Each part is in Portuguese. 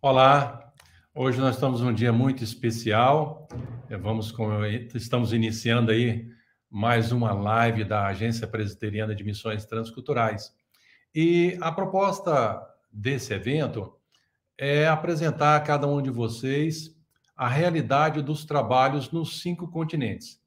Olá, hoje nós estamos num dia muito especial. É, vamos com, estamos iniciando aí mais uma live da Agência Presbiteriana de Missões Transculturais. E a proposta desse evento é apresentar a cada um de vocês a realidade dos trabalhos nos cinco continentes.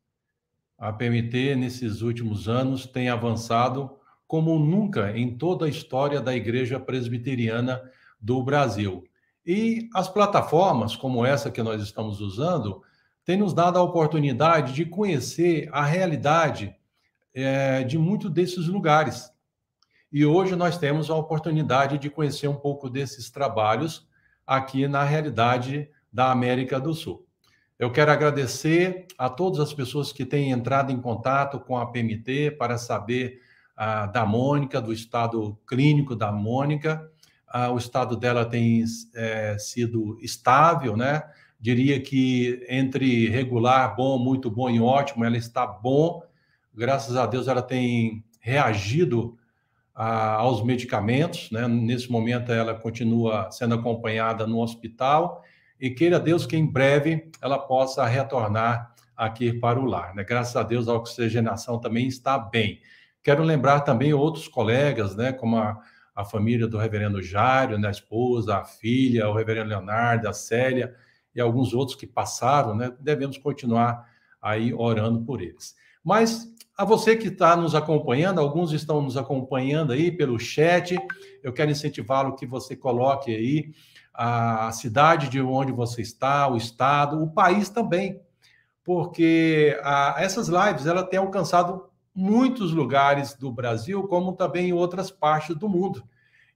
A PMT, nesses últimos anos, tem avançado como nunca em toda a história da Igreja Presbiteriana do Brasil. E as plataformas, como essa que nós estamos usando, têm nos dado a oportunidade de conhecer a realidade é, de muitos desses lugares. E hoje nós temos a oportunidade de conhecer um pouco desses trabalhos aqui na realidade da América do Sul. Eu quero agradecer a todas as pessoas que têm entrado em contato com a PMT para saber ah, da Mônica, do estado clínico da Mônica, o estado dela tem é, sido estável, né? Diria que entre regular, bom, muito bom e ótimo, ela está bom. Graças a Deus, ela tem reagido aos medicamentos, né? Nesse momento, ela continua sendo acompanhada no hospital e queira Deus que em breve ela possa retornar aqui para o lar, né? Graças a Deus, a oxigenação também está bem. Quero lembrar também outros colegas, né? Como a a família do reverendo Jário, né, a esposa, a filha, o reverendo Leonardo, a Célia e alguns outros que passaram, né, devemos continuar aí orando por eles. Mas a você que está nos acompanhando, alguns estão nos acompanhando aí pelo chat, eu quero incentivá-lo que você coloque aí a cidade de onde você está, o estado, o país também, porque a, essas lives ela tem alcançado muitos lugares do Brasil, como também em outras partes do mundo.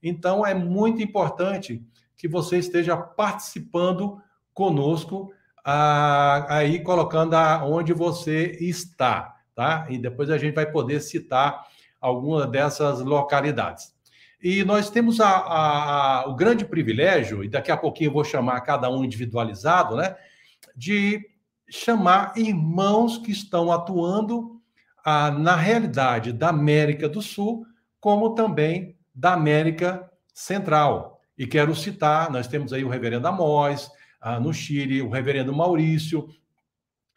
Então, é muito importante que você esteja participando conosco, ah, aí colocando onde você está, tá? E depois a gente vai poder citar alguma dessas localidades. E nós temos a, a, a, o grande privilégio, e daqui a pouquinho eu vou chamar cada um individualizado, né? De chamar irmãos que estão atuando ah, na realidade da América do Sul, como também da América Central. E quero citar: nós temos aí o reverendo Amós, ah, no Chile, o reverendo Maurício,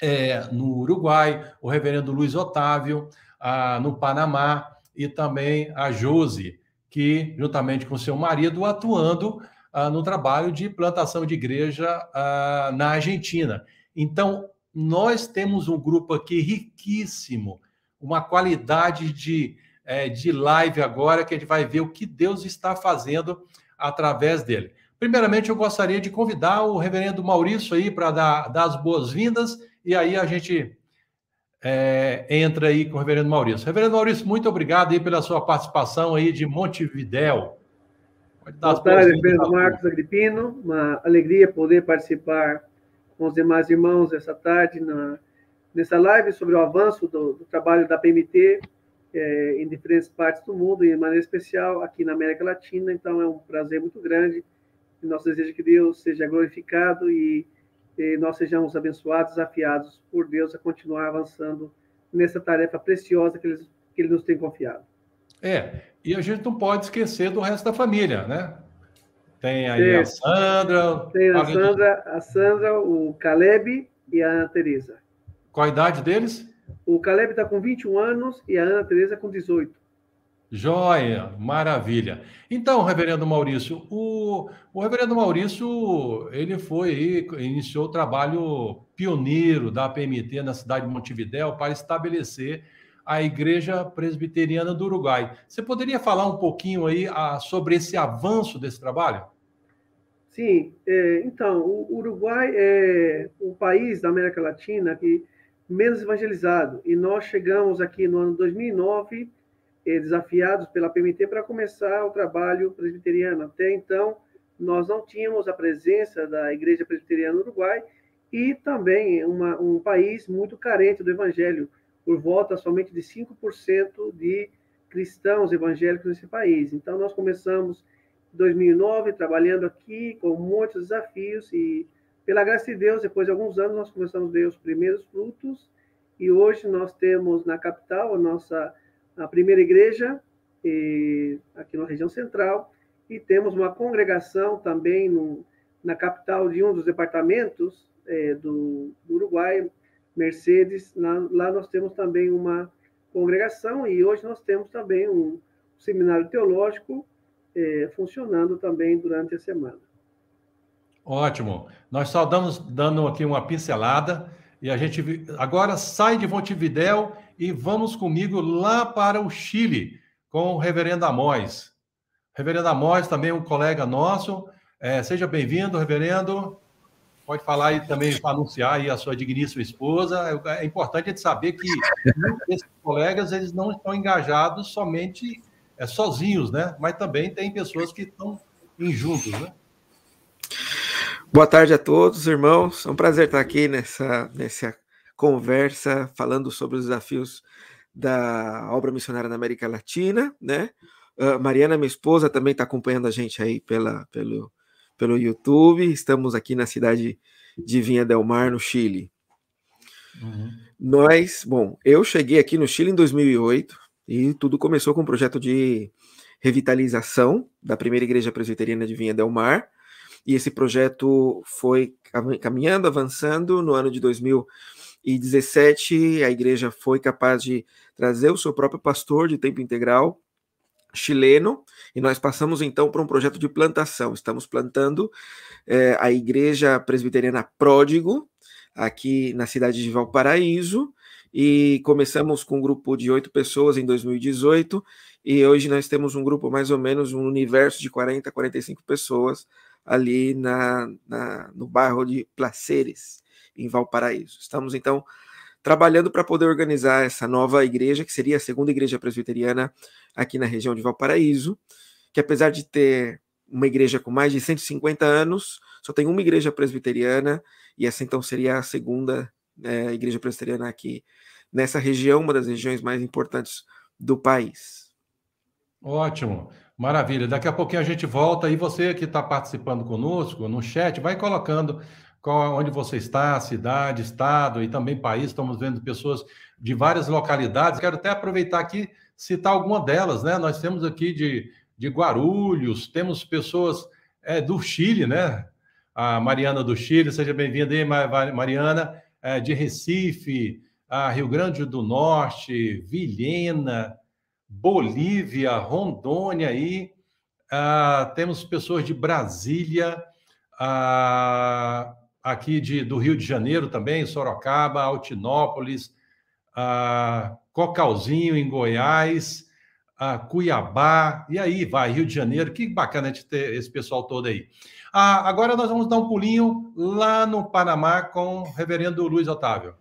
é, no Uruguai, o reverendo Luiz Otávio, ah, no Panamá, e também a Josi, que, juntamente com seu marido, atuando ah, no trabalho de plantação de igreja ah, na Argentina. Então, nós temos um grupo aqui riquíssimo uma qualidade de, é, de live agora, que a gente vai ver o que Deus está fazendo através dele. Primeiramente, eu gostaria de convidar o reverendo Maurício aí para dar, dar as boas-vindas, e aí a gente é, entra aí com o reverendo Maurício. Reverendo Maurício, muito obrigado aí pela sua participação aí de Montevidéu. Boa tarde, Pedro Marcos Agripino. Uma alegria poder participar com os demais irmãos essa tarde na nessa live sobre o avanço do, do trabalho da PMT é, em diferentes partes do mundo, e de maneira especial aqui na América Latina. Então, é um prazer muito grande. E nosso desejo é que Deus seja glorificado e, e nós sejamos abençoados, desafiados por Deus a continuar avançando nessa tarefa preciosa que ele, que ele nos tem confiado. É, e a gente não pode esquecer do resto da família, né? Tem aí a Sandra. Tem a Sandra, a Sandra, o Caleb e a Ana Teresa. Qual a idade deles? O Caleb está com 21 anos e a Ana Teresa com 18. Joia, maravilha. Então, reverendo Maurício, o, o reverendo Maurício, ele foi iniciou o trabalho pioneiro da PMT na cidade de Montevidéu para estabelecer a Igreja Presbiteriana do Uruguai. Você poderia falar um pouquinho aí a, ah, sobre esse avanço desse trabalho? Sim, é, então, o Uruguai é um país da América Latina que menos evangelizado. E nós chegamos aqui no ano 2009, eh, desafiados pela PMT, para começar o trabalho presbiteriano. Até então, nós não tínhamos a presença da Igreja Presbiteriana no Uruguai e também uma, um país muito carente do evangelho, por volta somente de 5% de cristãos evangélicos nesse país. Então, nós começamos em 2009 trabalhando aqui com muitos desafios e pela graça de Deus, depois de alguns anos, nós começamos a ver os primeiros frutos e hoje nós temos na capital a nossa a primeira igreja, e, aqui na região central, e temos uma congregação também no, na capital de um dos departamentos é, do, do, Uruguai, Mercedes. Lá, lá, nós temos também uma congregação e hoje nós temos também um seminário teológico é, funcionando também durante a semana. Ótimo. Nós só damos dando aqui uma pincelada e a gente agora sai de Montevidéu e vamos comigo lá para o Chile com o Reverendo Amós. Reverendo Amós, também um colega nosso. É, seja bem-vindo, reverendo. Pode falar aí também anunciar aí a sua digníssima esposa. É, é importante a gente saber que esses colegas eles não estão engajados somente é, sozinhos, né? Mas também tem pessoas que estão em juntos, né? Boa tarde a todos, irmãos. É um prazer estar aqui nessa, nessa conversa falando sobre os desafios da obra missionária na América Latina, né? Uh, Mariana, minha esposa, também está acompanhando a gente aí pela, pelo, pelo YouTube. Estamos aqui na cidade de Vinha del Mar, no Chile. Uhum. Nós, bom, eu cheguei aqui no Chile em 2008 e tudo começou com um projeto de revitalização da primeira igreja presbiteriana de Vinha del Mar, e esse projeto foi caminhando, avançando. No ano de 2017, a igreja foi capaz de trazer o seu próprio pastor de tempo integral chileno, e nós passamos então para um projeto de plantação. Estamos plantando é, a igreja presbiteriana Pródigo, aqui na cidade de Valparaíso, e começamos com um grupo de oito pessoas em 2018, e hoje nós temos um grupo mais ou menos, um universo de 40, 45 pessoas ali na, na, no bairro de Placeres, em Valparaíso. Estamos, então, trabalhando para poder organizar essa nova igreja, que seria a segunda igreja presbiteriana aqui na região de Valparaíso, que apesar de ter uma igreja com mais de 150 anos, só tem uma igreja presbiteriana, e essa então seria a segunda é, igreja presbiteriana aqui nessa região, uma das regiões mais importantes do país. Ótimo. Maravilha. Daqui a pouquinho a gente volta e você que está participando conosco no chat, vai colocando qual, onde você está, cidade, estado e também país. Estamos vendo pessoas de várias localidades. Quero até aproveitar aqui citar alguma delas, né? Nós temos aqui de, de Guarulhos, temos pessoas é, do Chile, né? A Mariana do Chile, seja bem-vinda aí, Mariana, é, de Recife, a Rio Grande do Norte, Vilhena, Bolívia, Rondônia aí. Ah, temos pessoas de Brasília, ah, aqui de, do Rio de Janeiro também, Sorocaba, Altinópolis, ah, Cocalzinho, em Goiás, ah, Cuiabá, e aí vai, Rio de Janeiro. Que bacana de ter esse pessoal todo aí. Agora nós vamos dar um pulinho lá no Panamá com o reverendo Luiz Otávio.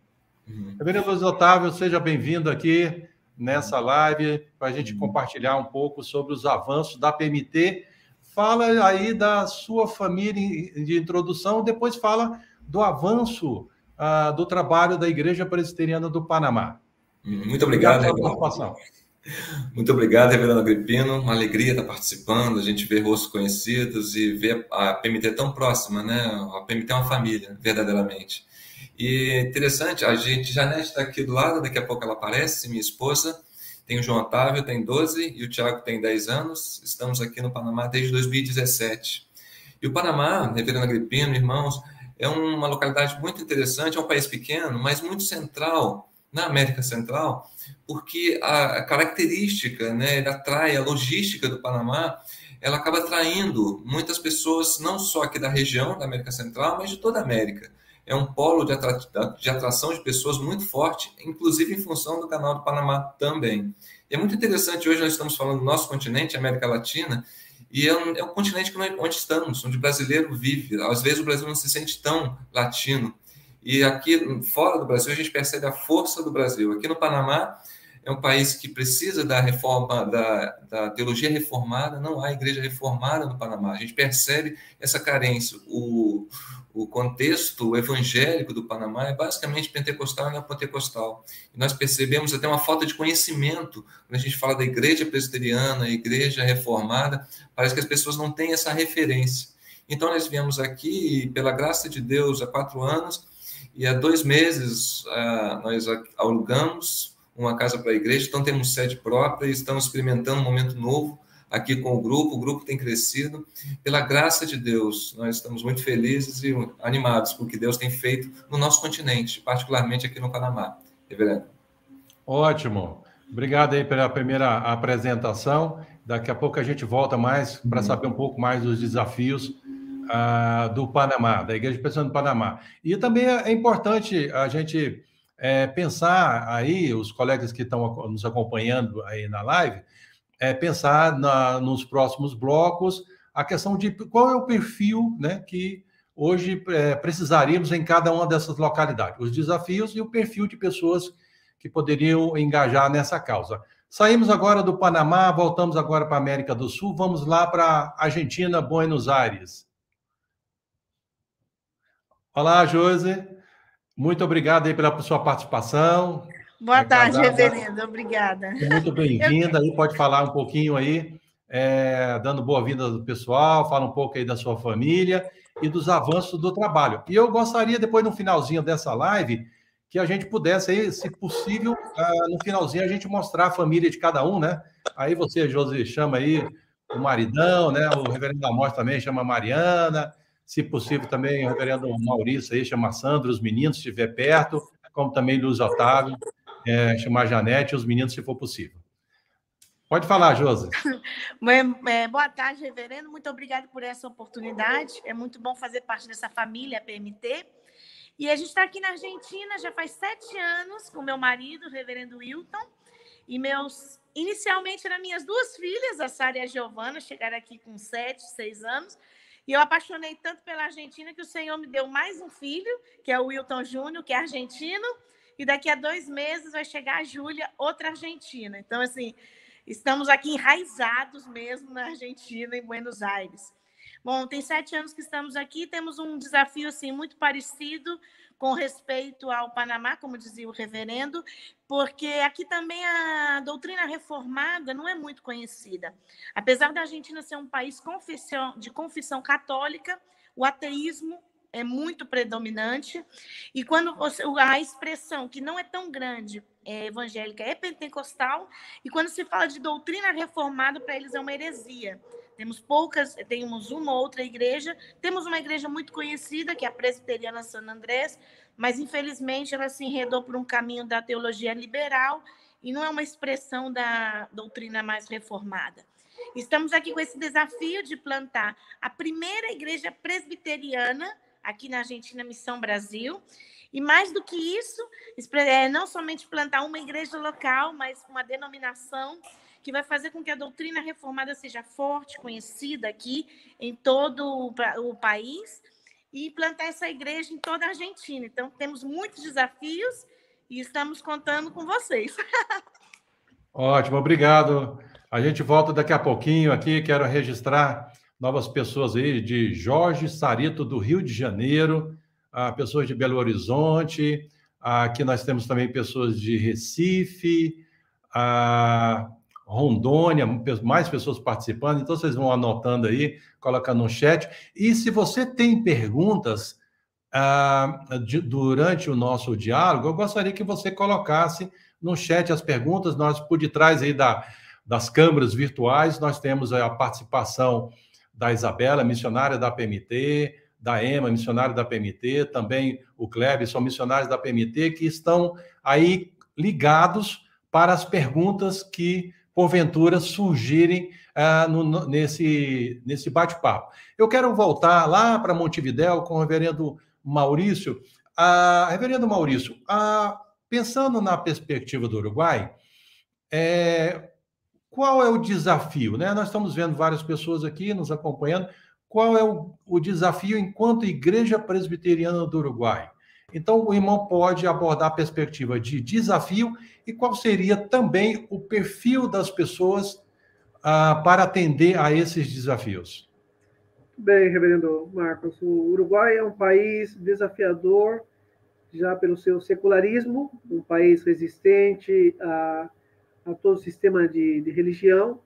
Uhum. Reverendo Luiz Otávio, seja bem-vindo aqui nessa live para a gente uhum. compartilhar um pouco sobre os avanços da PMT. Fala aí da sua família de introdução, depois fala do avanço uh, do trabalho da Igreja Presbiteriana do Panamá. Muito obrigado, obrigado Muito obrigado, Reverendo Agripino. Uma alegria estar participando, a gente ver rostos conhecidos e ver a PMT tão próxima, né? A PMT é uma família, verdadeiramente. E interessante, a gente, Janete está aqui do lado, daqui a pouco ela aparece, minha esposa. Tem o João Otávio, tem 12, e o Tiago tem 10 anos. Estamos aqui no Panamá desde 2017. E o Panamá, Reverendo Agripino, irmãos, é uma localidade muito interessante, é um país pequeno, mas muito central na América Central, porque a característica, né, ele atrai a logística do Panamá, ela acaba atraindo muitas pessoas, não só aqui da região da América Central, mas de toda a América é um polo de, de atração de pessoas muito forte, inclusive em função do Canal do Panamá também. E é muito interessante, hoje nós estamos falando do nosso continente, América Latina, e é um, é um continente que nós, onde estamos, onde o brasileiro vive. Às vezes o Brasil não se sente tão latino. E aqui, fora do Brasil, a gente percebe a força do Brasil. Aqui no Panamá, é um país que precisa da reforma, da, da teologia reformada, não há igreja reformada no Panamá. A gente percebe essa carência. O, o contexto evangélico do Panamá é basicamente pentecostal e neopentecostal. E nós percebemos até uma falta de conhecimento quando a gente fala da igreja presbiteriana, igreja reformada, parece que as pessoas não têm essa referência. Então nós viemos aqui, pela graça de Deus, há quatro anos, e há dois meses ah, nós alugamos uma casa para a igreja, então temos sede própria e estamos experimentando um momento novo aqui com o grupo, o grupo tem crescido. Pela graça de Deus, nós estamos muito felizes e animados com o que Deus tem feito no nosso continente, particularmente aqui no Panamá. Reverendo. Ótimo. Obrigado aí pela primeira apresentação. Daqui a pouco a gente volta mais para saber um pouco mais dos desafios uh, do Panamá, da Igreja Presbiteriana do Panamá. E também é importante a gente é, pensar aí, os colegas que estão nos acompanhando aí na live, é, pensar na, nos próximos blocos a questão de qual é o perfil né, que hoje é, precisaríamos em cada uma dessas localidades, os desafios e o perfil de pessoas que poderiam engajar nessa causa. Saímos agora do Panamá, voltamos agora para a América do Sul, vamos lá para a Argentina, Buenos Aires. Olá, Josi. Muito obrigado aí pela sua participação. Boa tarde, reverendo. Obrigada. Muito bem-vinda. Aí pode falar um pouquinho aí, é, dando boa-vinda do pessoal, fala um pouco aí da sua família e dos avanços do trabalho. E eu gostaria, depois, no finalzinho dessa live, que a gente pudesse aí, se possível, uh, no finalzinho, a gente mostrar a família de cada um, né? Aí você, Josi, chama aí o maridão, né? O reverendo da morte também chama Mariana, se possível, também o reverendo Maurício aí, chama Sandro, os meninos, se estiver perto, como também Luiz Otávio, é, chamar a Janete e os meninos, se for possível. Pode falar, Josi. É, boa tarde, reverendo. Muito obrigada por essa oportunidade. É muito bom fazer parte dessa família PMT. E a gente está aqui na Argentina já faz sete anos com meu marido, o reverendo Wilton, e meus. Inicialmente eram minhas duas filhas, a Sara e a Giovana, chegaram aqui com sete, seis anos. E eu apaixonei tanto pela Argentina que o Senhor me deu mais um filho, que é o Wilton Júnior, que é argentino. E daqui a dois meses vai chegar a Júlia, outra argentina. Então, assim, estamos aqui enraizados mesmo na Argentina, em Buenos Aires. Bom, tem sete anos que estamos aqui, temos um desafio assim muito parecido com respeito ao Panamá, como dizia o reverendo, porque aqui também a doutrina reformada não é muito conhecida. Apesar da Argentina ser um país de confissão católica, o ateísmo é muito predominante. E quando você, a expressão que não é tão grande é evangélica é pentecostal, e quando se fala de doutrina reformada, para eles é uma heresia. Temos poucas, temos uma ou outra igreja. Temos uma igreja muito conhecida, que é a Presbiteriana San Andrés, mas infelizmente ela se enredou por um caminho da teologia liberal e não é uma expressão da doutrina mais reformada. Estamos aqui com esse desafio de plantar a primeira igreja presbiteriana aqui na Argentina, Missão Brasil. E mais do que isso, é não somente plantar uma igreja local, mas uma denominação que vai fazer com que a doutrina reformada seja forte, conhecida aqui em todo o país e implantar essa igreja em toda a Argentina. Então, temos muitos desafios e estamos contando com vocês. Ótimo, obrigado. A gente volta daqui a pouquinho aqui. Quero registrar novas pessoas aí de Jorge Sarito, do Rio de Janeiro, a pessoas de Belo Horizonte. Aqui nós temos também pessoas de Recife, a Rondônia, mais pessoas participando, então vocês vão anotando aí, colocando no chat. E se você tem perguntas ah, de, durante o nosso diálogo, eu gostaria que você colocasse no chat as perguntas. Nós, por detrás aí da, das câmeras virtuais, nós temos a participação da Isabela, missionária da PMT, da Ema, missionária da PMT, também o Kleber, são missionários da PMT, que estão aí ligados para as perguntas que porventura surgirem ah, no, nesse, nesse bate-papo. Eu quero voltar lá para Montevidéu com o reverendo Maurício. Ah, reverendo Maurício, ah, pensando na perspectiva do Uruguai, é, qual é o desafio? Né? Nós estamos vendo várias pessoas aqui nos acompanhando. Qual é o, o desafio enquanto Igreja Presbiteriana do Uruguai? Então, o irmão pode abordar a perspectiva de desafio e qual seria também o perfil das pessoas ah, para atender a esses desafios. Bem, reverendo Marcos, o Uruguai é um país desafiador já pelo seu secularismo, um país resistente a, a todo o sistema de, de religião.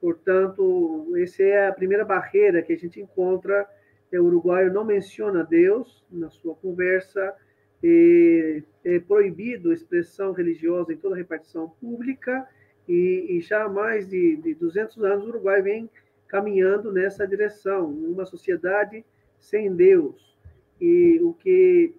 Portanto, essa é a primeira barreira que a gente encontra. É, o uruguaio não menciona Deus na sua conversa, é, é proibido expressão religiosa em toda repartição pública e, e já há mais de, de 200 anos o Uruguai vem caminhando nessa direção, uma sociedade sem Deus. E o que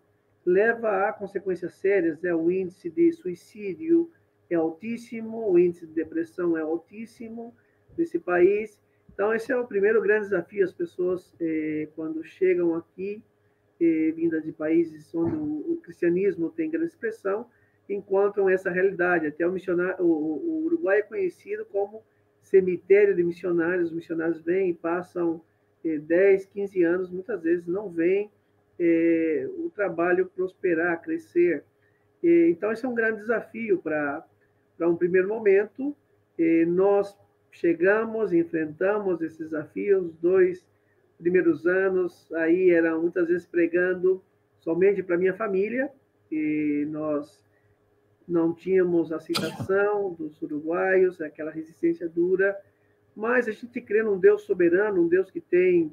leva a consequências sérias é o índice de suicídio é altíssimo, o índice de depressão é altíssimo nesse país. Então, esse é o primeiro grande desafio. As pessoas, eh, quando chegam aqui, eh, vindas de países onde o, cristianismo tem grande expressão, encontram essa realidade. Até o, missionário, o, o Uruguai é conhecido como cemitério de missionários. Os missionários vêm e passam eh, 10, 15 anos, muitas vezes não vêm eh, o trabalho prosperar, crescer. Então, esse é um grande desafio para um primeiro momento. Nós chegamos, enfrentamos esses desafios, dois primeiros anos, aí era muitas vezes pregando somente para minha família, e nós não tínhamos aceitação dos uruguaios, aquela resistência dura, mas a gente crê num Deus soberano, um Deus que tem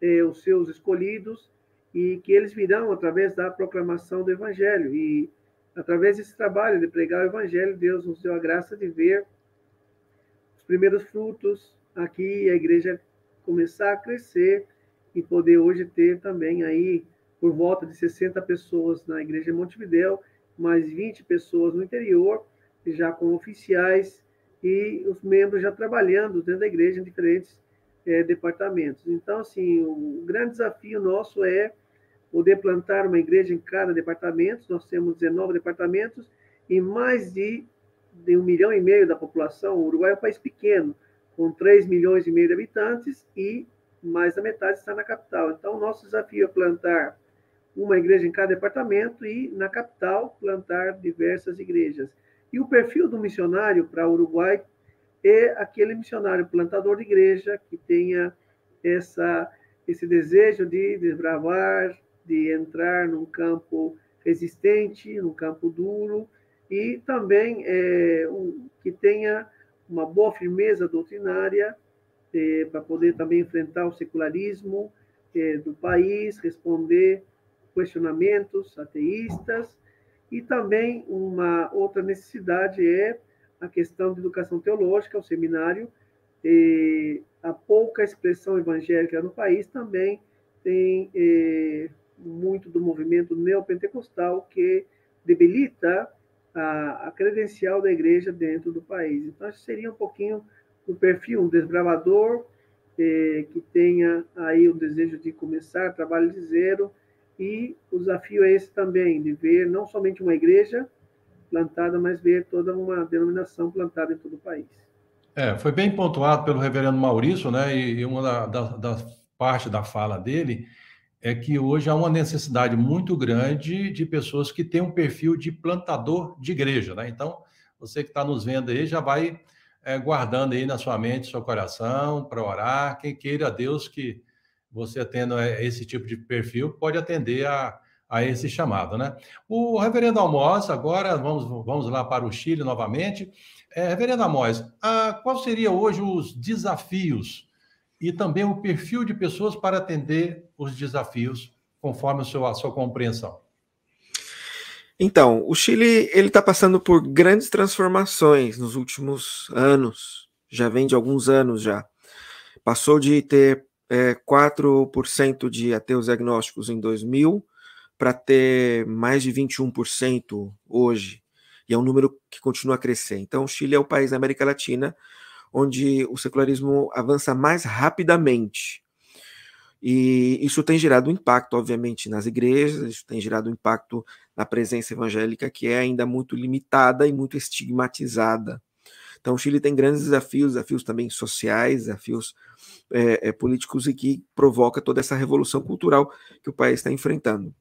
é, os seus escolhidos e que eles virão através da proclamação do Evangelho. E através desse trabalho de pregar o Evangelho, Deus nos deu a graça de ver os primeiros frutos aqui, a igreja começar a crescer e poder hoje ter também aí por volta de 60 pessoas na igreja de Montevidéu mais 20 pessoas no interior, já com oficiais e os membros já trabalhando dentro da igreja em diferentes é, departamentos. Então, assim, o grande desafio nosso é poder plantar uma igreja em cada departamento. Nós temos 19 departamentos e mais de, de um milhão e meio da população. O Uruguai é um país pequeno, com 3 milhões e meio de habitantes e mais da metade está na capital. Então, nosso desafio é plantar uma igreja em cada departamento e, na capital, plantar diversas igrejas. E o perfil do missionário para o Uruguai é aquele missionário plantador de igreja que tenha essa, esse desejo de desbravar, de entrar num campo resistente, num campo duro, e também é, um, que tenha uma boa firmeza doutrinária é, para poder também enfrentar o secularismo é, do país, responder questionamentos ateístas, e também uma outra necessidade é a questão de educação teológica, o seminário, a pouca expressão evangélica no país também tem eh, muito do movimento neopentecostal que debilita a, a, credencial da igreja dentro do país. Então, acho que seria um pouquinho o perfil, um desbravador eh, que tenha aí o desejo de começar trabalho de zero, e o desafio é esse também, de ver não somente uma igreja plantada, mas ver toda uma denominação plantada em todo o país. É, foi bem pontuado pelo reverendo Maurício, né? E uma da, da, da parte da fala dele é que hoje há uma necessidade muito grande de pessoas que têm um perfil de plantador de igreja, né? Então, você que está nos vendo aí já vai é, guardando aí na sua mente, seu coração, para orar, quem queira Deus que você tendo é, esse tipo de perfil, pode atender a, a esse chamado, né? O reverendo Almoz, agora vamos, vamos lá para o Chile novamente. É, reverendo Almoz, a, qual seria hoje os desafios e também o perfil de pessoas para atender os desafios, conforme a sua, a sua compreensão? Então, o Chile ele está passando por grandes transformações nos últimos anos, já vem de alguns anos já. Passou de ter é, 4% de ateus agnósticos em 2000 para ter mais de 21% hoje. E é um número que continua a crescer. Então, o Chile é o país da América Latina onde o secularismo avança mais rapidamente. E isso tem gerado impacto, obviamente, nas igrejas, isso tem gerado impacto na presença evangélica, que é ainda muito limitada e muito estigmatizada. Então, o Chile tem grandes desafios, desafios também sociais, desafios é, políticos e que provoca toda essa revolução cultural que o país está enfrentando.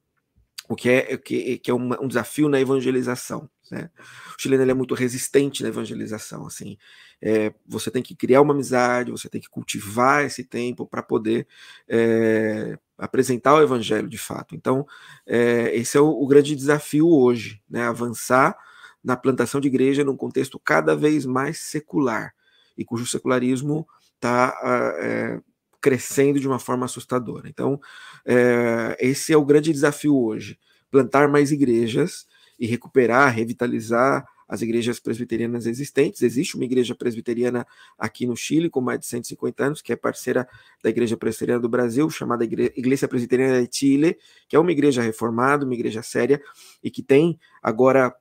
O que é, que, que é um, um, desafio na evangelização. Né? O chileno é muito resistente na evangelização. Assim, é, você tem que criar uma amizade, você tem que cultivar esse tempo para poder é, apresentar o evangelho de fato. Então, é, esse é o, o, grande desafio hoje, né? avançar na plantação de igreja num contexto cada vez mais secular e cujo secularismo está uh, é, crescendo de uma forma assustadora. Então, é, esse é o grande desafio hoje: plantar mais igrejas e recuperar, revitalizar as igrejas presbiterianas existentes. Existe uma igreja presbiteriana aqui no Chile, com mais de 150 anos, que é parceira da Igreja Presbiteriana do Brasil, chamada Igreja Presbiteriana de Chile, que é uma igreja reformada, uma igreja séria, e que tem agora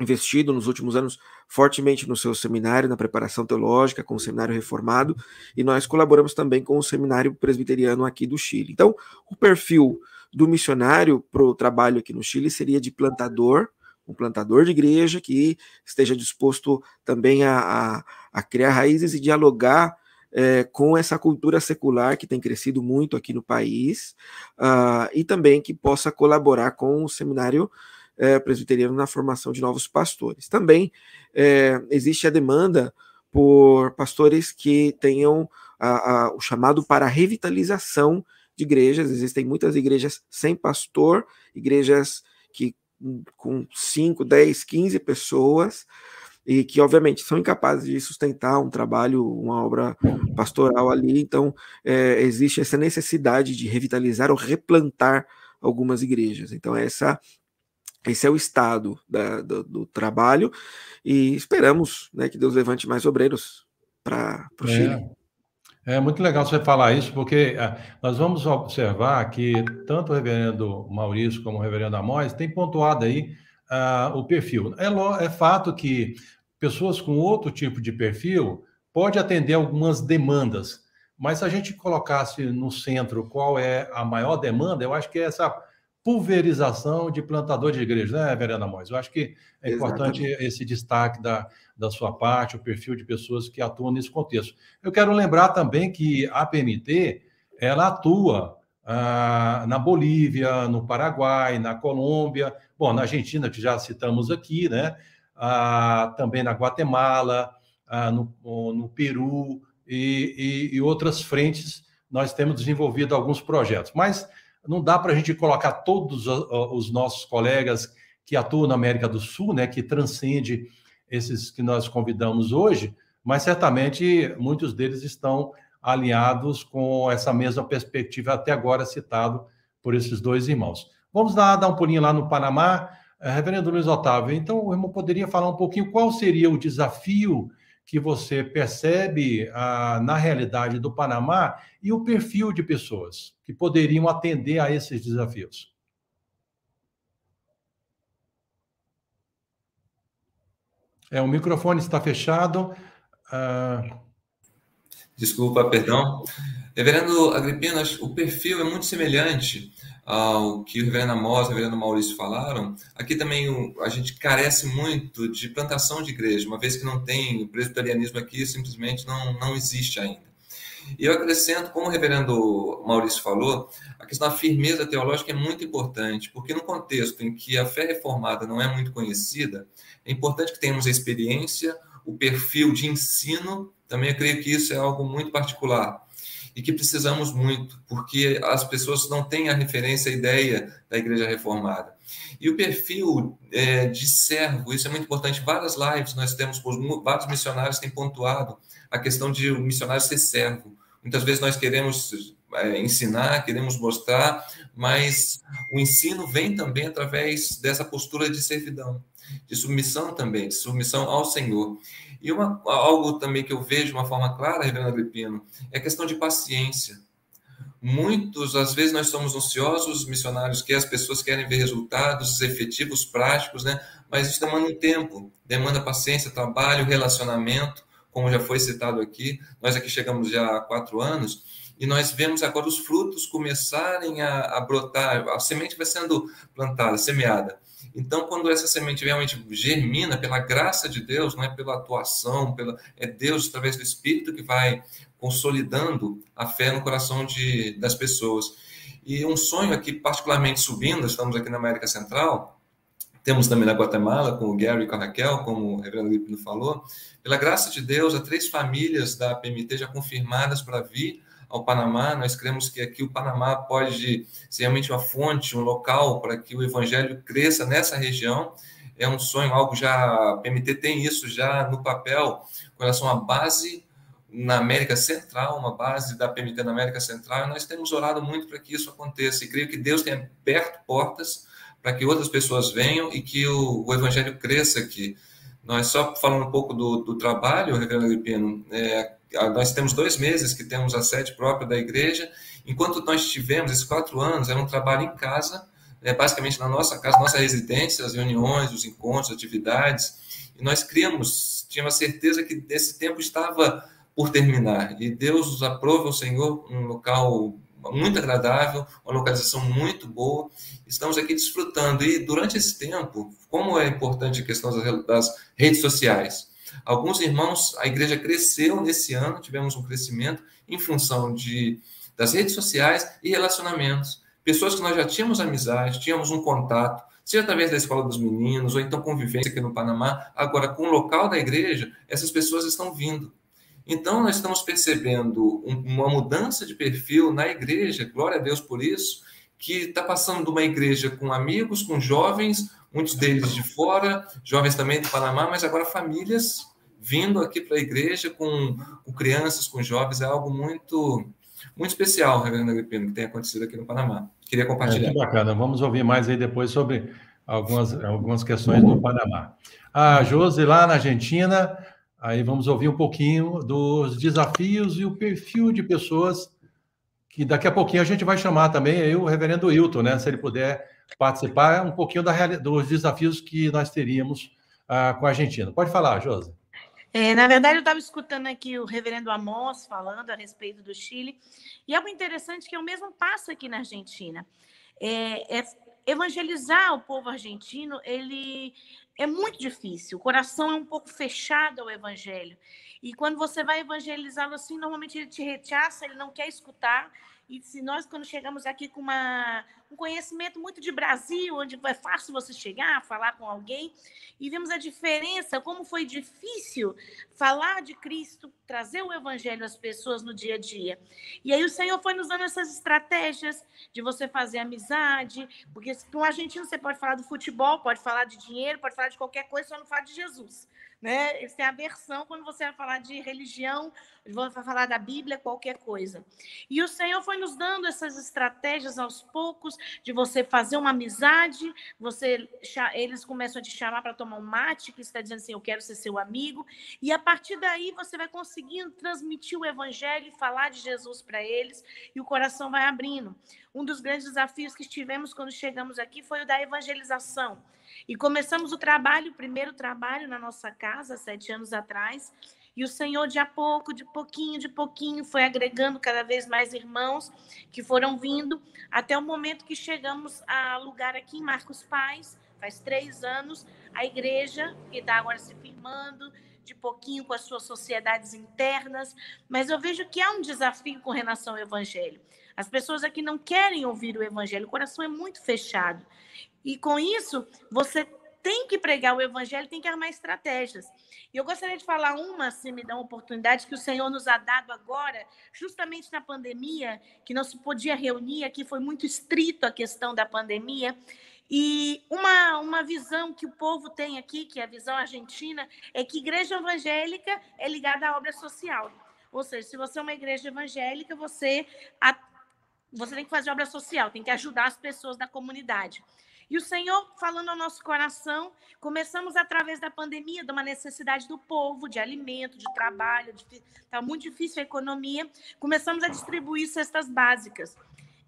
investido nos últimos anos fortemente no seu seminário, na preparação teológica, com o seminário reformado, e nós colaboramos também com o seminário presbiteriano aqui do Chile. Então, o perfil do missionário para o trabalho aqui no Chile seria de plantador, um plantador de igreja que esteja disposto também a, a, a criar raízes e dialogar é, com essa cultura secular que tem crescido muito aqui no país, uh, e também que possa colaborar com o seminário é, presbiteriano na formação de novos pastores. Também é, existe a demanda por pastores que tenham a, a, o chamado para revitalização de igrejas. Existem muitas igrejas sem pastor, igrejas que com 5, 10, 15 pessoas, e que obviamente são incapazes de sustentar um trabalho, uma obra pastoral ali. Então, é, existe essa necessidade de revitalizar ou replantar algumas igrejas. Então, essa esse é o estado da, do, do, trabalho e esperamos né, que Deus levante mais obreiros para o é. Chile. É muito legal você falar isso, porque é, nós vamos observar que tanto o reverendo Maurício como o reverendo Amós têm pontuado aí uh, o perfil. É, é fato que pessoas com outro tipo de perfil pode atender algumas demandas, mas se a gente colocasse no centro qual é a maior demanda, eu acho que é essa pulverização de plantador de igreja, né, Verena Mois? Eu acho que é importante esse destaque da, da sua parte, o perfil de pessoas que atuam nesse contexto. Eu quero lembrar também que a PMT, ela atua ah, na Bolívia, no Paraguai, na Colômbia, bom, na Argentina, que já citamos aqui, né? Ah, também na Guatemala, ah, no, no Peru e, e, e outras frentes, nós temos desenvolvido alguns projetos. Mas não dá para a gente colocar todos os nossos colegas que atuam na América do Sul, né, que transcende esses que nós convidamos hoje, mas certamente muitos deles estão alinhados com essa mesma perspectiva até agora citado por esses dois irmãos. Vamos lá dar um pulinho lá no Panamá. Eh, Reverendo Luiz Otávio, então o irmão poderia falar um pouquinho qual seria o desafio que você percebe ah, na realidade do Panamá e o perfil de pessoas que poderiam atender a esses desafios? É, o microfone está fechado. Ah... Desculpa, perdão. Reverendo Agripino, o perfil é muito semelhante ao que o reverendo Amós e o reverendo Maurício falaram, aqui também a gente carece muito de plantação de igreja, uma vez que não tem, o presbiterianismo aqui simplesmente não, não existe ainda. E eu acrescento, como o reverendo Maurício falou, a questão da firmeza teológica é muito importante, porque no contexto em que a fé reformada não é muito conhecida, é importante que tenhamos a experiência, o perfil de ensino, também eu creio que isso é algo muito particular e que precisamos muito, porque as pessoas não têm a referência, a ideia da Igreja Reformada. E o perfil é, de servo, isso é muito importante. Várias lives nós temos, vários missionários têm pontuado a questão de o missionário ser servo. Muitas vezes nós queremos é, ensinar, queremos mostrar, mas o ensino vem também através dessa postura de servidão, de submissão também, de submissão ao Senhor. E uma, algo também que eu vejo de uma forma clara, Reverendo Agripino, é a questão de paciência. Muitos, às vezes, nós somos ansiosos, missionários, que as pessoas querem ver resultados efetivos, práticos, né? Mas isso demanda um tempo, demanda paciência, trabalho, relacionamento, como já foi citado aqui. Nós aqui chegamos já há quatro anos e nós vemos agora os frutos começarem a, a brotar, a semente vai sendo plantada, semeada. Então, quando essa semente realmente germina pela graça de Deus, não é pela atuação, pela, é Deus através do Espírito que vai consolidando a fé no coração de, das pessoas. E um sonho aqui particularmente subindo, estamos aqui na América Central, temos também na Guatemala, com o Gary e com a Raquel, como o reverendo Lipino falou. Pela graça de Deus, há três famílias da PMT já confirmadas para vir ao Panamá. Nós cremos que aqui o Panamá pode ser realmente uma fonte, um local para que o evangelho cresça nessa região. É um sonho, algo já. A PMT tem isso já no papel, com relação à base na América Central, uma base da PMT na América Central. Nós temos orado muito para que isso aconteça e creio que Deus tenha aberto portas para que outras pessoas venham e que o, o evangelho cresça aqui. Nós só falando um pouco do, do trabalho, Reverendo Agripino, é, nós temos dois meses que temos a sede própria da igreja. Enquanto nós tivemos esses quatro anos, era um trabalho em casa, é, basicamente na nossa casa, nossa residência, as reuniões, os encontros, atividades. E nós criamos, tínhamos certeza que esse tempo estava por terminar. E Deus nos aprova, o Senhor, um local muito agradável, uma localização muito boa. Estamos aqui desfrutando. E durante esse tempo, como é importante a questão das redes sociais? Alguns irmãos, a igreja cresceu nesse ano, tivemos um crescimento em função de, das redes sociais e relacionamentos. Pessoas que nós já tínhamos amizade, tínhamos um contato, seja através da escola dos meninos, ou então convivência aqui no Panamá, agora com o local da igreja, essas pessoas estão vindo. Então, nós estamos percebendo uma mudança de perfil na igreja, glória a Deus por isso, que está passando de uma igreja com amigos, com jovens, muitos deles de fora, jovens também do Panamá, mas agora famílias vindo aqui para a igreja com, com, crianças, com jovens, é algo muito muito especial, Reverendo Agripino, que tem acontecido aqui no Panamá. Queria compartilhar. É, que bacana, vamos ouvir mais aí depois sobre algumas, algumas questões do Panamá. A Josi, lá na Argentina, Aí vamos ouvir um pouquinho dos desafios e o perfil de pessoas que daqui a pouquinho a gente vai chamar também aí o reverendo Hilton, né? Se ele puder participar um pouquinho da, dos desafios que nós teríamos ah, com a Argentina. Pode falar, Josi. É, na verdade, eu estava escutando aqui o reverendo Amos falando a respeito do Chile, e algo interessante que é o mesmo passo aqui na Argentina. É, é evangelizar o povo argentino, ele é muito difícil. O coração é um pouco fechado ao evangelho. E quando você vai evangelizá-lo assim, normalmente ele te rechaça, ele não quer escutar. E se nós, quando chegamos aqui com uma, um conhecimento muito de Brasil, onde é fácil você chegar, falar com alguém, e vemos a diferença, como foi difícil falar de Cristo, trazer o Evangelho às pessoas no dia a dia. E aí o Senhor foi nos dando essas estratégias de você fazer amizade, porque com um argentino você pode falar do futebol, pode falar de dinheiro, pode falar de qualquer coisa, só não fala de Jesus né? Eles têm aversão quando você vai falar de religião, vai falar da Bíblia, qualquer coisa. E o Senhor foi nos dando essas estratégias aos poucos de você fazer uma amizade, você eles começam a te chamar para tomar um mate, que está dizendo assim, eu quero ser seu amigo, e a partir daí você vai conseguindo transmitir o evangelho e falar de Jesus para eles, e o coração vai abrindo. Um dos grandes desafios que tivemos quando chegamos aqui foi o da evangelização. E começamos o trabalho, o primeiro trabalho na nossa casa, sete anos atrás. E o Senhor, de a pouco, de pouquinho, de pouquinho, foi agregando cada vez mais irmãos que foram vindo, até o momento que chegamos a lugar aqui em Marcos Paz, faz três anos, a igreja, que está agora se firmando, de pouquinho com as suas sociedades internas, mas eu vejo que há um desafio com relação ao evangelho. As pessoas aqui não querem ouvir o evangelho, o coração é muito fechado. E com isso, você tem que pregar o evangelho, tem que armar estratégias. E eu gostaria de falar uma, se me dá uma oportunidade, que o Senhor nos ha dado agora, justamente na pandemia, que não se podia reunir, aqui foi muito estrito a questão da pandemia. E uma, uma visão que o povo tem aqui, que é a visão argentina, é que igreja evangélica é ligada à obra social. Ou seja, se você é uma igreja evangélica, você, você tem que fazer obra social, tem que ajudar as pessoas da comunidade. E o Senhor falando ao nosso coração, começamos através da pandemia, de uma necessidade do povo, de alimento, de trabalho, está muito difícil a economia, começamos a distribuir cestas básicas.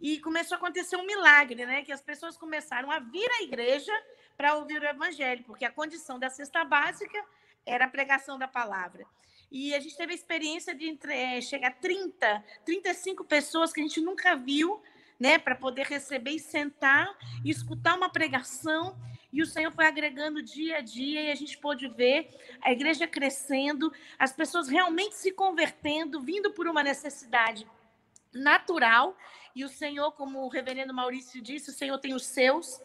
E começou a acontecer um milagre, né? Que as pessoas começaram a vir à igreja para ouvir o evangelho, porque a condição da cesta básica era a pregação da palavra. E a gente teve a experiência de entre, é, chegar a 30, 35 pessoas que a gente nunca viu né, para poder receber e sentar e escutar uma pregação. E o Senhor foi agregando dia a dia e a gente pôde ver a igreja crescendo, as pessoas realmente se convertendo, vindo por uma necessidade natural. E o Senhor, como o reverendo Maurício disse, o Senhor tem os seus.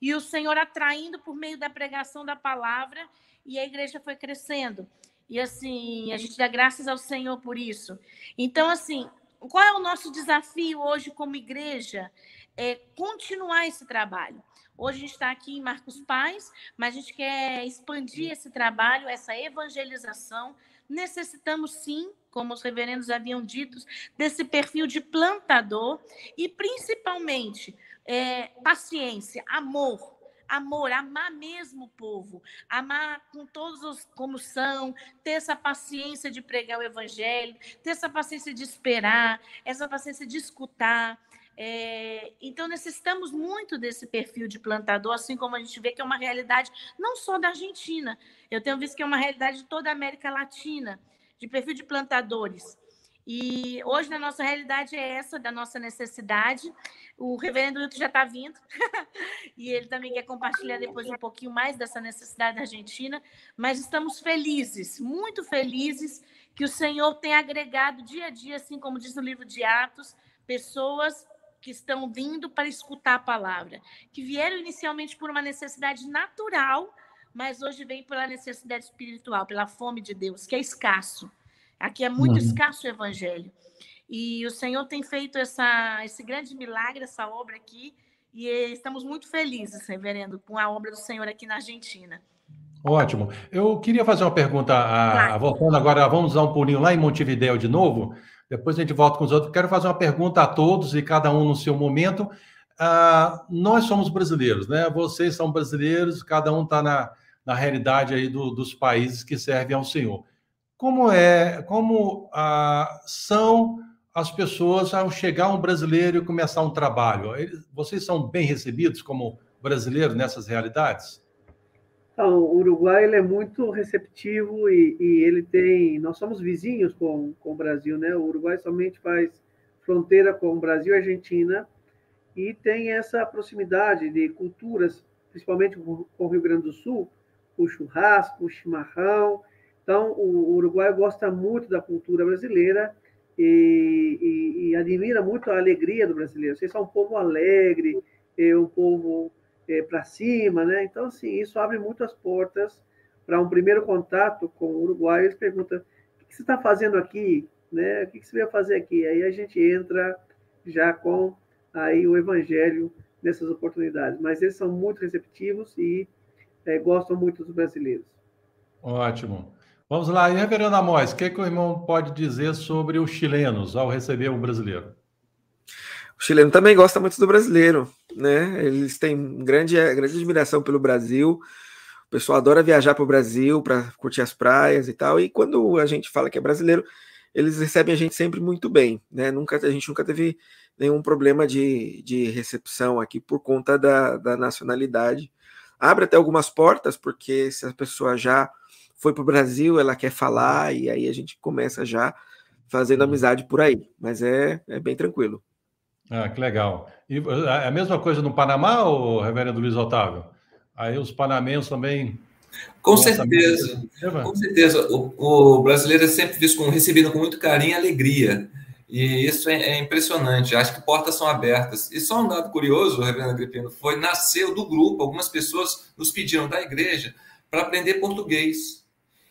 E o Senhor atraindo por meio da pregação da palavra, e a igreja foi crescendo. E assim, a gente dá graças ao Senhor por isso. Então, assim, qual é o nosso desafio hoje como igreja? É continuar esse trabalho. Hoje a gente está aqui em Marcos Paz, mas a gente quer expandir esse trabalho, essa evangelização. Necessitamos sim, como os reverendos haviam dito, desse perfil de plantador e principalmente é, paciência, amor, amor, amar mesmo o povo, amar com todos os como são, ter essa paciência de pregar o evangelho, ter essa paciência de esperar, essa paciência de escutar. É, então, necessitamos muito desse perfil de plantador, assim como a gente vê que é uma realidade não só da Argentina, eu tenho visto que é uma realidade de toda a América Latina, de perfil de plantadores. E hoje, na nossa realidade, é essa, da nossa necessidade. O reverendo Hilton já está vindo, e ele também quer compartilhar depois um pouquinho mais dessa necessidade da Argentina. Mas estamos felizes, muito felizes, que o Senhor tem agregado dia a dia, assim como diz no livro de Atos, pessoas que estão vindo para escutar a palavra, que vieram inicialmente por uma necessidade natural, mas hoje vem pela necessidade espiritual, pela fome de Deus, que é escasso. Aqui é muito uhum. escasso o evangelho. E o Senhor tem feito essa, esse grande milagre, essa obra aqui, e estamos muito felizes, reverendo, com a obra do Senhor aqui na Argentina. Ótimo. Eu queria fazer uma pergunta, a, claro. voltando agora, vamos dar um pulinho lá em Montevideo de novo, depois a gente volta com os outros. Quero fazer uma pergunta a todos e cada um no seu momento. Ah, nós somos brasileiros, né? Vocês são brasileiros, cada um está na, na realidade aí do, dos países que servem ao Senhor. Como é, como ah, são as pessoas ao chegar um brasileiro e começar um trabalho? Vocês são bem recebidos como brasileiros nessas realidades? Então, o Uruguai ele é muito receptivo e, e, ele tem. Nós somos vizinhos com, com o Brasil, né? O Uruguai somente faz fronteira com o Brasil e Argentina e tem essa proximidade de culturas, principalmente com o Rio Grande do Sul, o churrasco, o chimarrão. Então, o Uruguai gosta muito da cultura brasileira e, e, e admira muito a alegria do brasileiro. Vocês são um povo alegre, é um povo é, para cima, né? Então, assim, isso abre muitas portas para um primeiro contato com o Uruguai. Eles perguntam: o que você está fazendo aqui? Né? O que você veio fazer aqui? Aí a gente entra já com aí o evangelho nessas oportunidades. Mas eles são muito receptivos e é, gostam muito dos brasileiros. Ótimo. Vamos lá, e Reverendo Amós, o que, que o irmão pode dizer sobre os chilenos ao receber o brasileiro? O chileno também gosta muito do brasileiro, né? Eles têm grande, grande admiração pelo Brasil. O pessoal adora viajar para o Brasil para curtir as praias e tal. E quando a gente fala que é brasileiro, eles recebem a gente sempre muito bem, né? Nunca, a gente nunca teve nenhum problema de, de recepção aqui por conta da, da nacionalidade. Abre até algumas portas, porque se a pessoa já foi para o Brasil, ela quer falar, e aí a gente começa já fazendo uhum. amizade por aí. Mas é, é bem tranquilo. Ah, que legal. E é a mesma coisa no Panamá, o reverendo Luiz Otávio? Aí os panamenhos também. Com certeza. Com certeza. O, o, brasileiro é sempre visto como recebido com muito carinho e alegria. E isso é, é, impressionante. Acho que portas são abertas. E só um dado curioso, reverendo Agripino, foi nasceu do grupo. Algumas pessoas nos pediram da igreja para aprender português.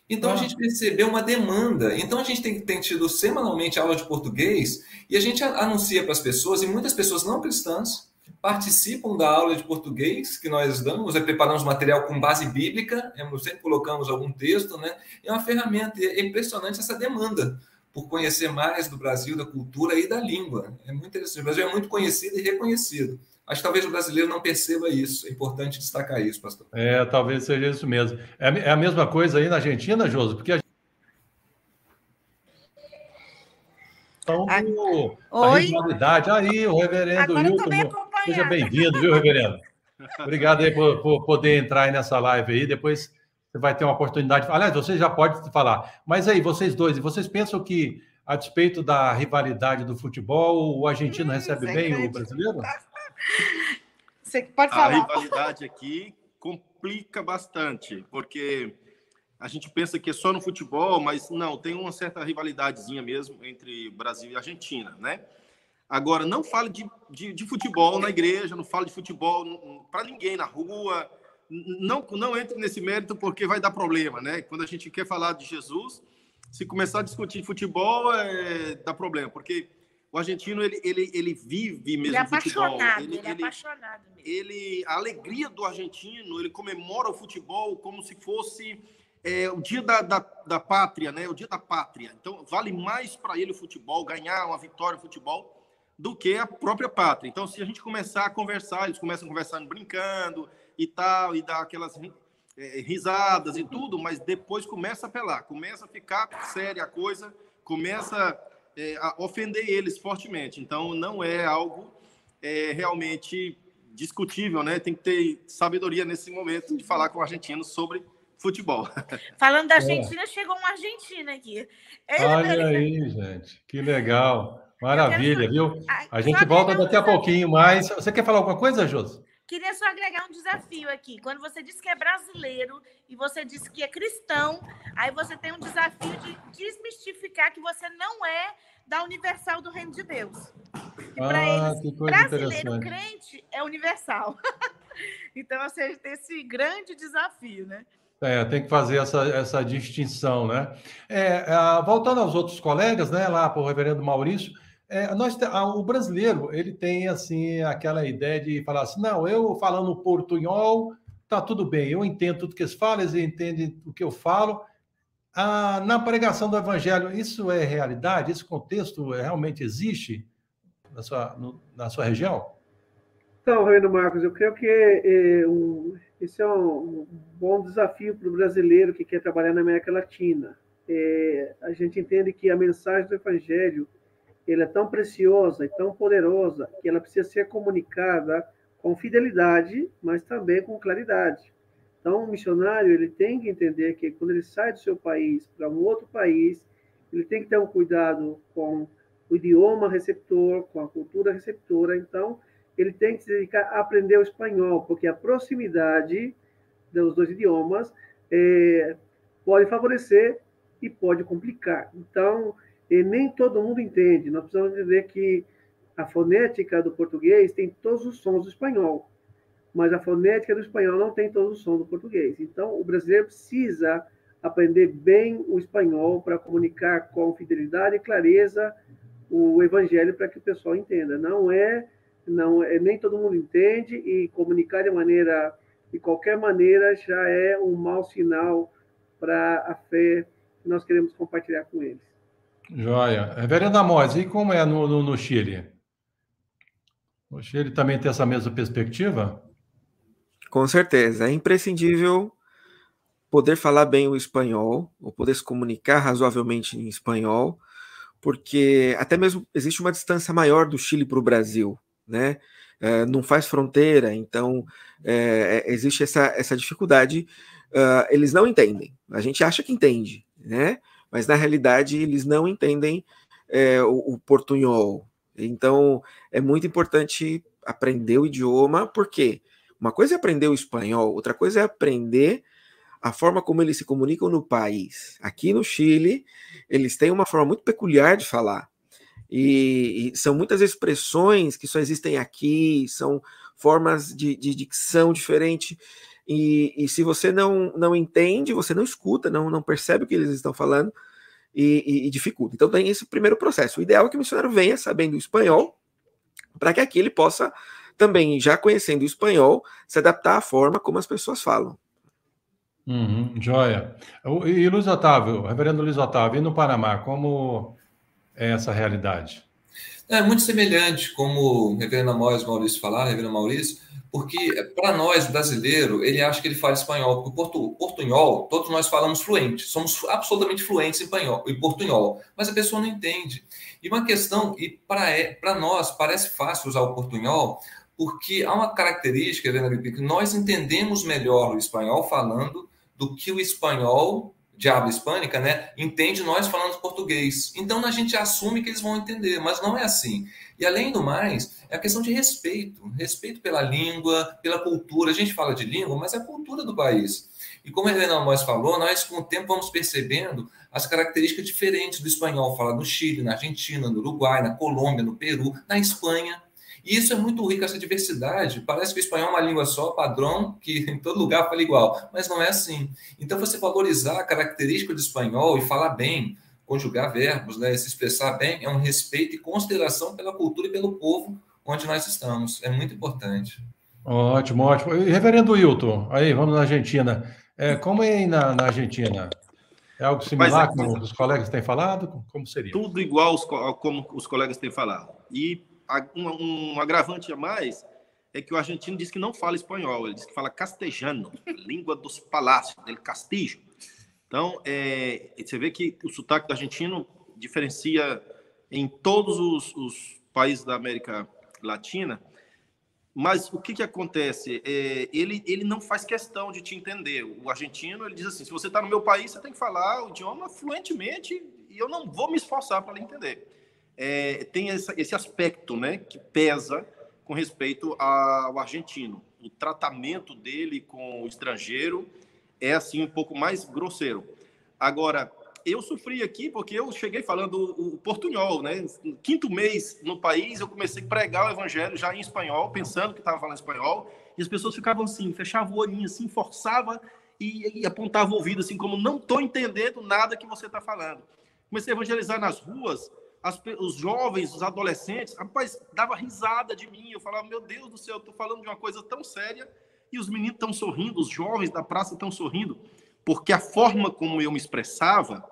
Então a gente percebeu uma demanda. Então a gente tem, tem tido semanalmente aula de português e a gente anuncia para as pessoas, e muitas pessoas não cristãs participam da aula de português que nós damos, é, preparamos material com base bíblica, é, sempre colocamos algum texto, né? É uma ferramenta, é impressionante essa demanda por conhecer mais do Brasil, da cultura e da língua. É muito interessante. O Brasil é muito conhecido e reconhecido. Acho que talvez o brasileiro não perceba isso. É importante destacar isso, pastor. É, talvez seja isso mesmo. É, é a mesma coisa aí na Argentina, Josi? Porque a Então, a, a rivalidade. Aí, o reverendo Hilton. Seja bem-vindo, viu, reverendo? Obrigado aí por, por, poder entrar aí nessa live aí. Depois você vai ter uma oportunidade. Aliás, você já pode falar. Mas aí, vocês dois, vocês pensam que, a despeito da rivalidade do futebol, o argentino hum, recebe bem o brasileiro? Você pode falar. A rivalidade aqui complica bastante, porque a gente pensa que é só no futebol, mas não, tem uma certa rivalidadezinha mesmo entre Brasil e Argentina, né? Agora, não fale de, de, de futebol na igreja, não fale de futebol para ninguém na rua, não, não entre nesse mérito porque vai dar problema, né? Quando a gente quer falar de Jesus, se começar a discutir futebol, é, dá problema, porque o argentino, ele, ele, ele vive mesmo ele é futebol. Ele, ele, é apaixonado mesmo. Ele, a alegria do argentino, ele comemora o futebol como se fosse é, o dia da, da, da, pátria, né? O dia da pátria. Então, vale mais para ele o futebol, ganhar uma vitória no futebol, do que a própria pátria. Então, se a gente começar a conversar, eles começam conversando brincando, e tal, e dá aquelas é, risadas e tudo, mas depois começa a apelar, começa a ficar séria a coisa, começa é, ofender eles fortemente. Então, não é algo é, realmente discutível, né? Tem que ter sabedoria nesse momento de falar com o argentino sobre futebol. Falando da é. Argentina, é. chegou uma Argentina aqui. Olha aí, gente, que legal. Maravilha, viu? A gente volta daqui a pouquinho mais. Você quer falar alguma coisa, Josi? Queria só agregar um desafio aqui. Quando você diz que é brasileiro e você diz que é cristão, aí você tem um desafio de desmistificar que você não é da Universal do Reino de Deus. E para ah, eles, brasileiro crente é universal. então, você tem esse grande desafio, né? É, tem que fazer essa, essa distinção, né? É, é voltando aos outros colegas, né, lá para o reverendo Maurício, é, nós, o brasileiro ele tem assim aquela ideia de falar assim, não, eu falando portunhol, tá tudo bem, eu entendo tudo que eles falam, eles entendem o que eu falo. Ah, na pregação do evangelho, isso é realidade? Esse contexto realmente existe na sua, no, na sua região? Então, Reino Marcos, eu creio que é, um, esse é um, um bom desafio para o brasileiro que quer trabalhar na América Latina. É, a gente entende que a mensagem do evangelho ela é tão preciosa e tão poderosa que ela precisa ser comunicada com fidelidade, mas também com claridade. Então, o missionário ele tem que entender que quando ele sai do seu país para um outro país, ele tem que ter um cuidado com o idioma receptor, com a cultura receptora. Então, ele tem que se dedicar a aprender o espanhol, porque a proximidade dos dois idiomas é, pode favorecer e pode complicar. Então, e nem todo mundo entende. Nós precisamos entender que a fonética do português tem todos os sons do espanhol, mas a fonética do espanhol não tem todos os sons do português. Então, o brasileiro precisa aprender bem o espanhol para comunicar com fidelidade e clareza o evangelho para que o pessoal entenda. Não é, não é nem todo mundo entende e comunicar de maneira de qualquer maneira já é um mau sinal para a fé que nós queremos compartilhar com eles. Joia. Reverendo Amós, e como é no, no, no Chile? O Chile também tem essa mesma perspectiva? Com certeza. É imprescindível poder falar bem o espanhol, ou poder se comunicar razoavelmente em espanhol, porque até mesmo existe uma distância maior do Chile para o Brasil, né? É, não faz fronteira, então é, é, existe essa, essa dificuldade. Uh, eles não entendem. A gente acha que entende, né? Mas na realidade eles não entendem é, o, o portunhol. Então é muito importante aprender o idioma, porque uma coisa é aprender o espanhol, outra coisa é aprender a forma como eles se comunicam no país. Aqui no Chile, eles têm uma forma muito peculiar de falar. E, e são muitas expressões que só existem aqui, são formas de, de dicção diferente. E, e, se você não, não entende, você não escuta, não, não percebe o que eles estão falando e, e, e dificulta. Então tem esse primeiro processo. O ideal é que o missionário venha sabendo espanhol, para que aqui ele possa também, já conhecendo o espanhol, se adaptar à forma como as pessoas falam. Uhum, joia. E Luiz Otávio, reverendo Luiz Otávio, e no Panamá, como é essa realidade? É muito semelhante, como o reverendo Amós Maurício falaram, reverendo Maurício, porque para nós, brasileiro, ele acha que ele fala espanhol, porque portu, portunhol, todos nós falamos fluente, somos absolutamente fluentes em, panhol, em portunhol, mas a pessoa não entende. E uma questão, e para é, nós parece fácil usar o portunhol, porque há uma característica, que nós entendemos melhor o espanhol falando do que o espanhol habla hispânica, né, entende nós falando português. Então a gente assume que eles vão entender, mas não é assim. E além do mais, é a questão de respeito, respeito pela língua, pela cultura. A gente fala de língua, mas é a cultura do país. E como a Helena Mois falou, nós com o tempo vamos percebendo as características diferentes do espanhol falado no Chile, na Argentina, no Uruguai, na Colômbia, no Peru, na Espanha. E isso é muito rico, essa diversidade. Parece que o espanhol é uma língua só, padrão, que em todo lugar fala igual, mas não é assim. Então, você valorizar a característica do espanhol e falar bem, conjugar verbos, né, se expressar bem, é um respeito e consideração pela cultura e pelo povo onde nós estamos. É muito importante. Ótimo, ótimo. E, reverendo Wilton, aí, vamos na Argentina. É, como é aí na, na Argentina? É algo similar Mas, como os colegas têm falado? Como seria? Tudo igual como os colegas têm falado. E um, um agravante a mais é que o argentino diz que não fala espanhol, ele diz que fala castelhano, língua dos palácios, dele castillo. Então, é, você vê que o sotaque do argentino diferencia em todos os, os países da América Latina, mas o que, que acontece? É, ele, ele não faz questão de te entender. O argentino ele diz assim: se você está no meu país, você tem que falar o idioma fluentemente e eu não vou me esforçar para entender. É, tem essa, esse aspecto né, que pesa com respeito ao argentino. O tratamento dele com o estrangeiro é assim um pouco mais grosseiro. Agora, eu sofri aqui porque eu cheguei falando o, portunhol, né? Quinto mês no país, eu comecei a pregar o evangelho já em espanhol, pensando que estava falando espanhol, e as pessoas ficavam assim, fechavam o olhinho assim, forçava e, e apontava o ouvido assim, como não estou entendendo nada que você está falando. Comecei a evangelizar nas ruas, as, os jovens, os adolescentes, rapaz, dava risada de mim. Eu falava, meu Deus do céu, eu estou falando de uma coisa tão séria e os meninos estão sorrindo, os jovens da praça estão sorrindo, porque a forma como eu me expressava,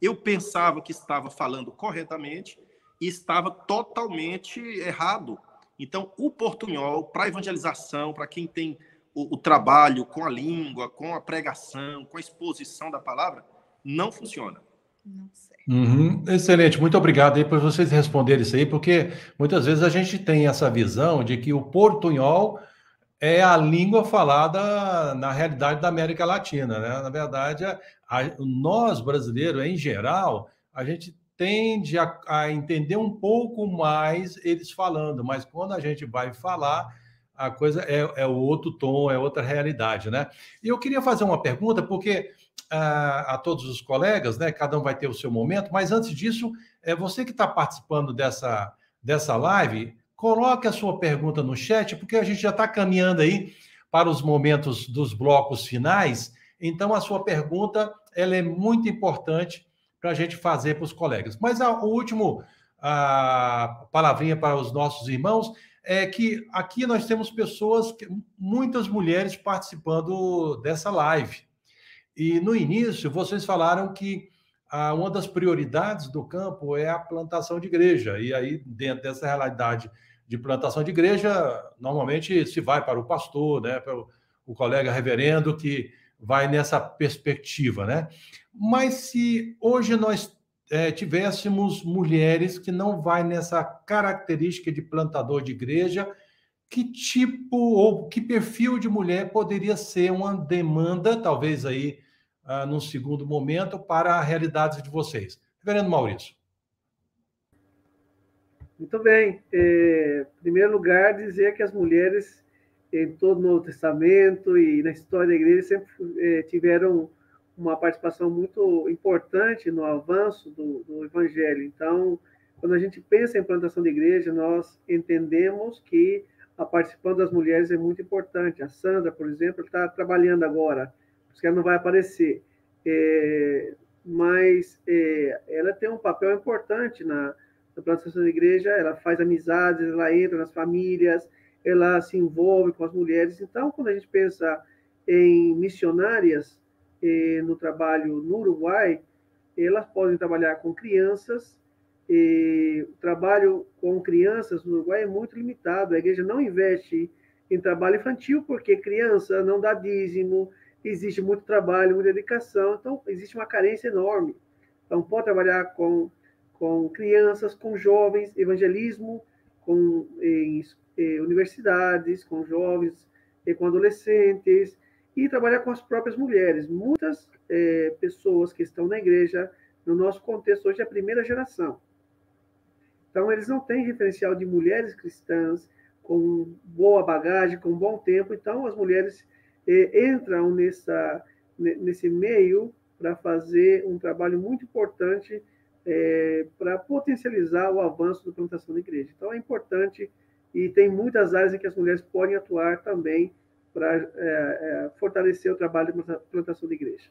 eu pensava que estava falando corretamente e estava totalmente errado. Então, o portunhol, para evangelização, para quem tem o, o, trabalho com a língua, com a pregação, com a exposição da palavra, não funciona. Não sei. Uhum, excelente, muito obrigado aí por vocês responderem isso aí, porque muitas vezes a gente tem essa visão de que o portunhol é a língua falada na realidade da América Latina, né? Na verdade, a, a, nós brasileiros, em geral, a gente tende a, a, entender um pouco mais eles falando, mas quando a gente vai falar, a coisa é, é outro tom, é outra realidade, né? E eu queria fazer uma pergunta, porque a, a, todos os colegas, né? Cada um vai ter o seu momento, mas antes disso, é você que está participando dessa, dessa live, coloque a sua pergunta no chat, porque a gente já está caminhando aí para os momentos dos blocos finais. Então, a sua pergunta ela é muito importante para a gente fazer para os colegas. Mas a, o último a palavrinha para os nossos irmãos é que aqui nós temos pessoas, muitas mulheres participando dessa live. E no início, vocês falaram que ah, uma das prioridades do campo é a plantação de igreja. E aí, dentro dessa realidade de plantação de igreja, normalmente se vai para o pastor, né, para o, colega reverendo, que vai nessa perspectiva. Né? Mas se hoje nós é, tivéssemos mulheres que não vai nessa característica de plantador de igreja, que tipo ou que perfil de mulher poderia ser uma demanda, talvez aí uh, num segundo momento, para a realidade de vocês. Reverendo Maurício. Muito bem. É, em primeiro lugar, dizer que as mulheres, em todo o Novo Testamento e na história da igreja, sempre é, tiveram uma participação muito importante no avanço do, do, Evangelho. Então, quando a gente pensa em plantação de igreja, nós entendemos que a participação das mulheres é muito importante. A Sandra, por exemplo, está trabalhando agora que ela não vai aparecer. É, mas é, ela tem um papel importante na, na plantação da igreja, ela faz amizades, ela entra nas famílias, ela se envolve com as mulheres. Então, quando a gente pensa em missionárias é, no trabalho no Uruguai, elas podem trabalhar com crianças. o trabalho com crianças no Uruguai é muito limitado. A igreja não investe em trabalho infantil porque criança não dá dízimo, existe muito trabalho, muita dedicação, então existe uma carência enorme. Então, pode trabalhar com, com crianças, com jovens, evangelismo, com em, em, universidades, com jovens, e com adolescentes, e trabalhar com as próprias mulheres. Muitas pessoas que estão na igreja, no nosso contexto hoje, é a primeira geração. Então, eles não têm referencial de mulheres cristãs com boa bagagem, com bom tempo. Então, as mulheres entram nessa, nesse meio para fazer um trabalho muito importante é, para potencializar o avanço da plantação da igreja. Então, é importante e tem muitas áreas em que as mulheres podem atuar também para é, é, fortalecer o trabalho de plantação da igreja.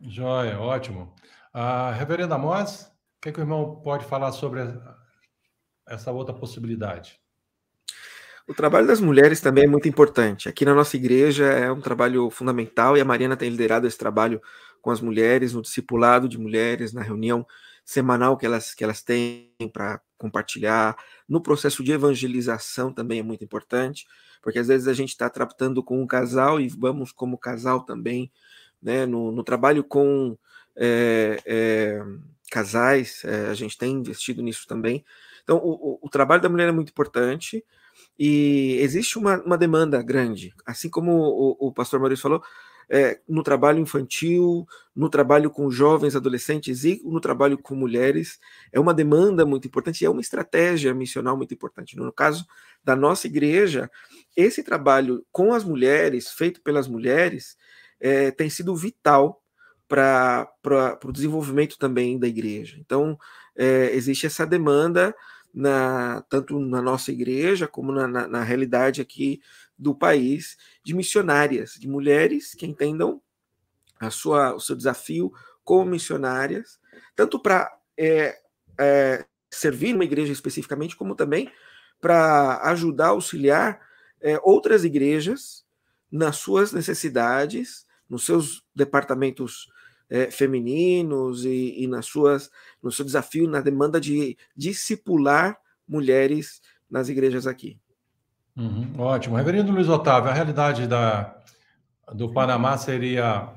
Joia, ótimo. A reverenda Moz, o que, que o irmão pode falar sobre essa outra possibilidade? O trabalho das mulheres também é muito importante. Aqui na nossa igreja é um trabalho fundamental e a Mariana tem liderado esse trabalho com as mulheres, no discipulado de mulheres, na reunião semanal que elas, que elas têm para compartilhar, no processo de evangelização também é muito importante, porque às vezes a gente está tratando com um casal e vamos como casal também, né, no, no trabalho com é, é, casais, é, a gente tem investido nisso também. Então, o, o, trabalho da mulher é muito importante e existe uma, uma demanda grande, assim como o, o pastor Maurício falou, é, no trabalho infantil, no trabalho com jovens, adolescentes e no trabalho com mulheres. É uma demanda muito importante e é uma estratégia missional muito importante. No caso da nossa igreja, esse trabalho com as mulheres, feito pelas mulheres, é, tem sido vital para o desenvolvimento também da igreja. Então, é, existe essa demanda na, tanto na nossa igreja como na, na, na realidade aqui do país de missionárias, de mulheres que entendam a sua, o seu desafio como missionárias, tanto para é, é, servir uma igreja especificamente, como também para ajudar, auxiliar é, outras igrejas nas suas necessidades, nos seus departamentos é, femininos e, e, nas suas, no seu desafio na demanda de discipular mulheres nas igrejas aqui. Uhum, ótimo. Reverendo Luiz Otávio, a realidade da, do Panamá seria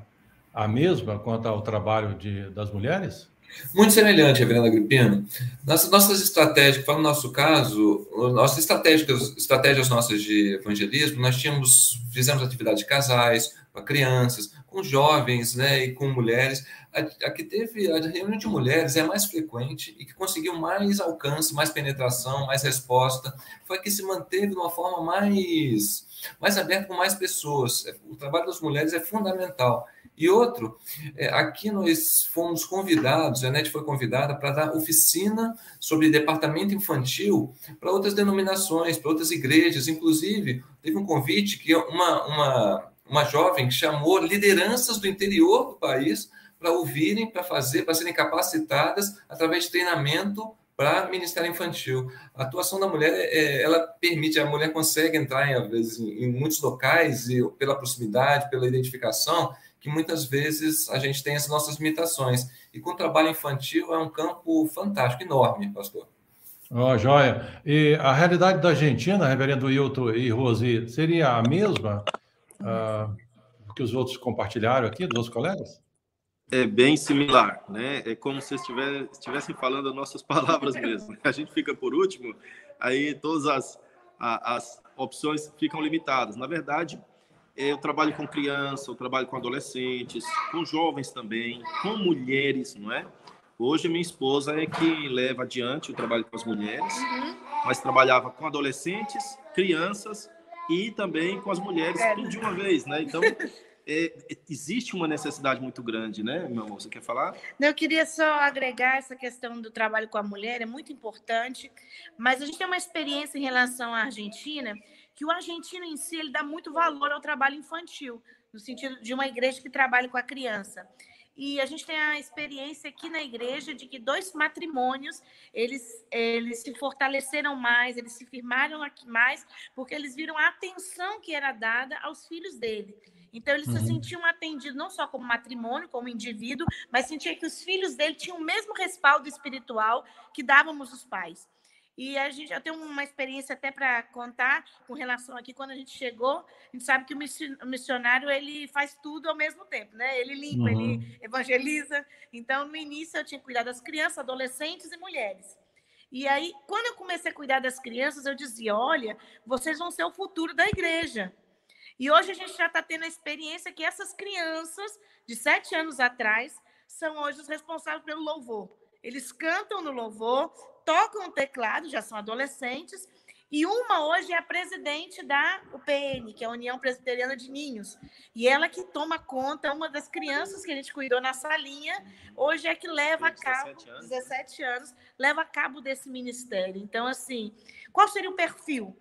a mesma quanto ao trabalho de, das mulheres? Muito semelhante, Reverendo Agripino. Nossas, nossas estratégias, para o nosso caso, nossas estratégias, estratégias nossas de evangelismo, nós tínhamos, fizemos atividade de casais, com crianças, com jovens né, e com mulheres. A, a, que teve a reunião de mulheres é mais frequente e que conseguiu mais alcance, mais penetração, mais resposta, foi a que se manteve de uma forma mais, mais aberta com mais pessoas. O trabalho das mulheres é fundamental. E outro, é, aqui nós fomos convidados, a NET foi convidada para dar oficina sobre departamento infantil para outras denominações, para outras igrejas. Inclusive, teve um convite que uma, uma uma jovem chamou lideranças do interior do país para ouvirem, para fazer, para serem capacitadas através de treinamento para ministério infantil. A atuação da mulher, é, é, ela permite, a mulher consegue entrar, em, às vezes, em muitos locais, e pela proximidade, pela identificação, que muitas vezes a gente tem as nossas limitações. E com o trabalho infantil é um campo fantástico, enorme, pastor. Ó, oh, joia. E a realidade da Argentina, reverendo Hilton e Rosi, seria a mesma? uh, que os outros compartilharam aqui, dos outros colegas? É bem similar, né? É como se estivessem falando as nossas palavras mesmo. A gente fica por último, aí todas as, as opções ficam limitadas. Na verdade, eu trabalho com criança, eu trabalho com adolescentes, com jovens também, com mulheres, não é? Hoje minha esposa é que leva adiante o trabalho com as mulheres, uhum. mas trabalhava com adolescentes, crianças e também com as mulheres, é. tudo de uma vez, né? Então, é, existe uma necessidade muito grande, né, meu amor? Você quer falar? Eu queria só agregar essa questão do trabalho com a mulher, é muito importante, mas a gente tem uma experiência em relação à Argentina, que o argentino em si, ele dá muito valor ao trabalho infantil, no sentido de uma igreja que trabalha com a criança. E a gente tem a experiência aqui na igreja de que dois matrimônios, eles, eles se fortaleceram mais, eles se firmaram mais, porque eles viram a atenção que era dada aos filhos dele. Então, eles uhum. se sentiam atendidos não só como matrimônio, como indivíduo, mas sentia que os filhos dele tinham o mesmo respaldo espiritual que dávamos os pais. E a gente já tem uma experiência até para contar com relação aqui quando a gente chegou, a gente sabe que o missionário ele faz tudo ao mesmo tempo, né? Ele limpa, uhum. ele evangeliza. Então, no início eu tinha cuidado das crianças, adolescentes e mulheres. E aí, quando eu comecei a cuidar das crianças, eu dizia: olha, vocês vão ser o futuro da igreja. E hoje a gente já está tendo a experiência que essas crianças, de sete anos atrás, são hoje os responsáveis pelo louvor. Eles cantam no louvor, tocam teclado, já são adolescentes, e uma hoje é a presidente da UPN, que é a União Presbiteriana de Ninhos. E ela que toma conta, uma das crianças que a gente cuidou na salinha, hoje é que leva a cabo, 17 anos. 17 anos, leva a cabo desse ministério. Então, assim, qual seria o perfil?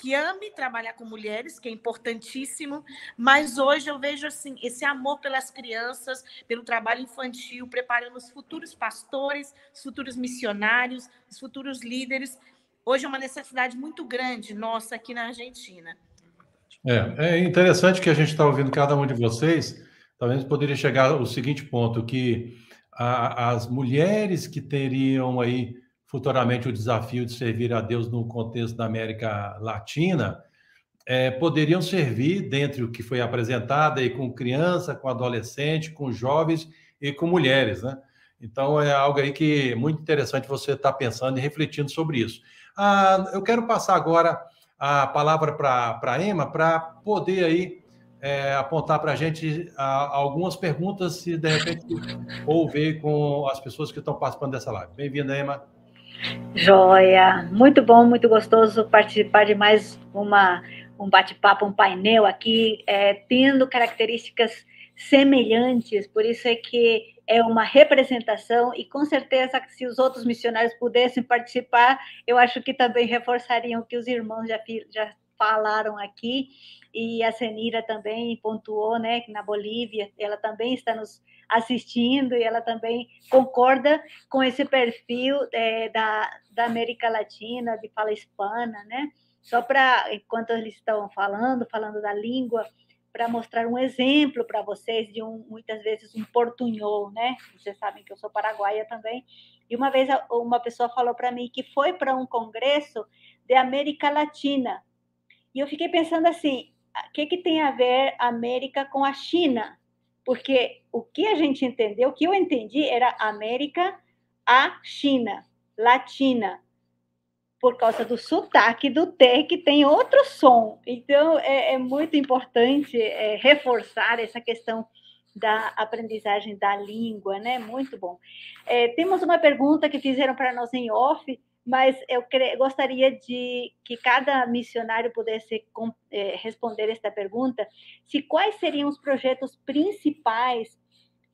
Que ame trabalhar com mulheres, que é importantíssimo, mas hoje eu vejo assim esse amor pelas crianças, pelo trabalho infantil, preparando os futuros pastores, os futuros missionários, os futuros líderes. Hoje é uma necessidade muito grande nossa aqui na Argentina. É, é interessante que a gente está ouvindo cada um de vocês. Talvez poderia chegar ao seguinte ponto que a, as mulheres que teriam aí futuramente o desafio de servir a Deus no contexto da América Latina, é, poderiam servir, dentre o que foi apresentado, aí, com criança, com adolescente, com jovens e com mulheres, né? Então, é algo aí que é muito interessante você estar tá pensando e refletindo sobre isso. Ah, eu quero passar agora a palavra para a Emma para poder aí é, apontar para a gente algumas perguntas, se de repente ouvir com as pessoas que estão participando dessa live. Bem-vinda, Emma. Joia, muito bom, muito gostoso participar de mais uma um bate-papo, um painel aqui, é, tendo características semelhantes, por isso é que é uma representação e com certeza se os outros missionários pudessem participar, eu acho que também reforçariam o que os irmãos já, já falaram aqui e a Senira também pontuou, né, que na Bolívia ela também está nos assistindo e ela também concorda com esse perfil é, da, da América Latina, de fala hispana, né? Só para, enquanto eles estão falando, falando da língua, para mostrar um exemplo para vocês de um, muitas vezes, um portunhol, né? Vocês sabem que eu sou paraguaia também. E uma vez uma pessoa falou para mim que foi para um congresso de América Latina. E eu fiquei pensando assim, o que, que tem a ver a América com a China? Porque o que a gente entendeu, o que eu entendi era América a China, Latina por causa do sotaque do T, que tem outro som. Então, é, é muito importante é, reforçar essa questão da aprendizagem da língua, né? Muito bom. É, temos uma pergunta que fizeram para nós em off, mas eu gostaria de que cada missionário pudesse é, responder esta pergunta: se quais seriam os projetos principais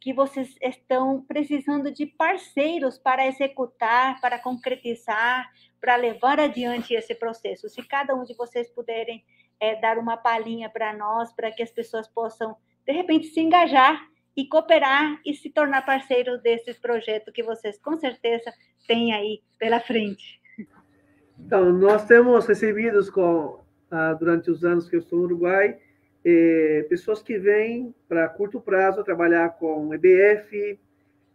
que vocês estão precisando de parceiros para executar, para concretizar, para levar adiante esse processo. Se cada um de vocês puderem é, dar uma palhinha para nós, para que as pessoas possam, de repente, se engajar e cooperar e se tornar parceiro desses projetos que vocês, com certeza, têm aí pela frente. Então, nós temos recebido com, ah, durante os anos que eu estou no Uruguai, eh, pessoas que vêm para curto prazo trabalhar com EBF,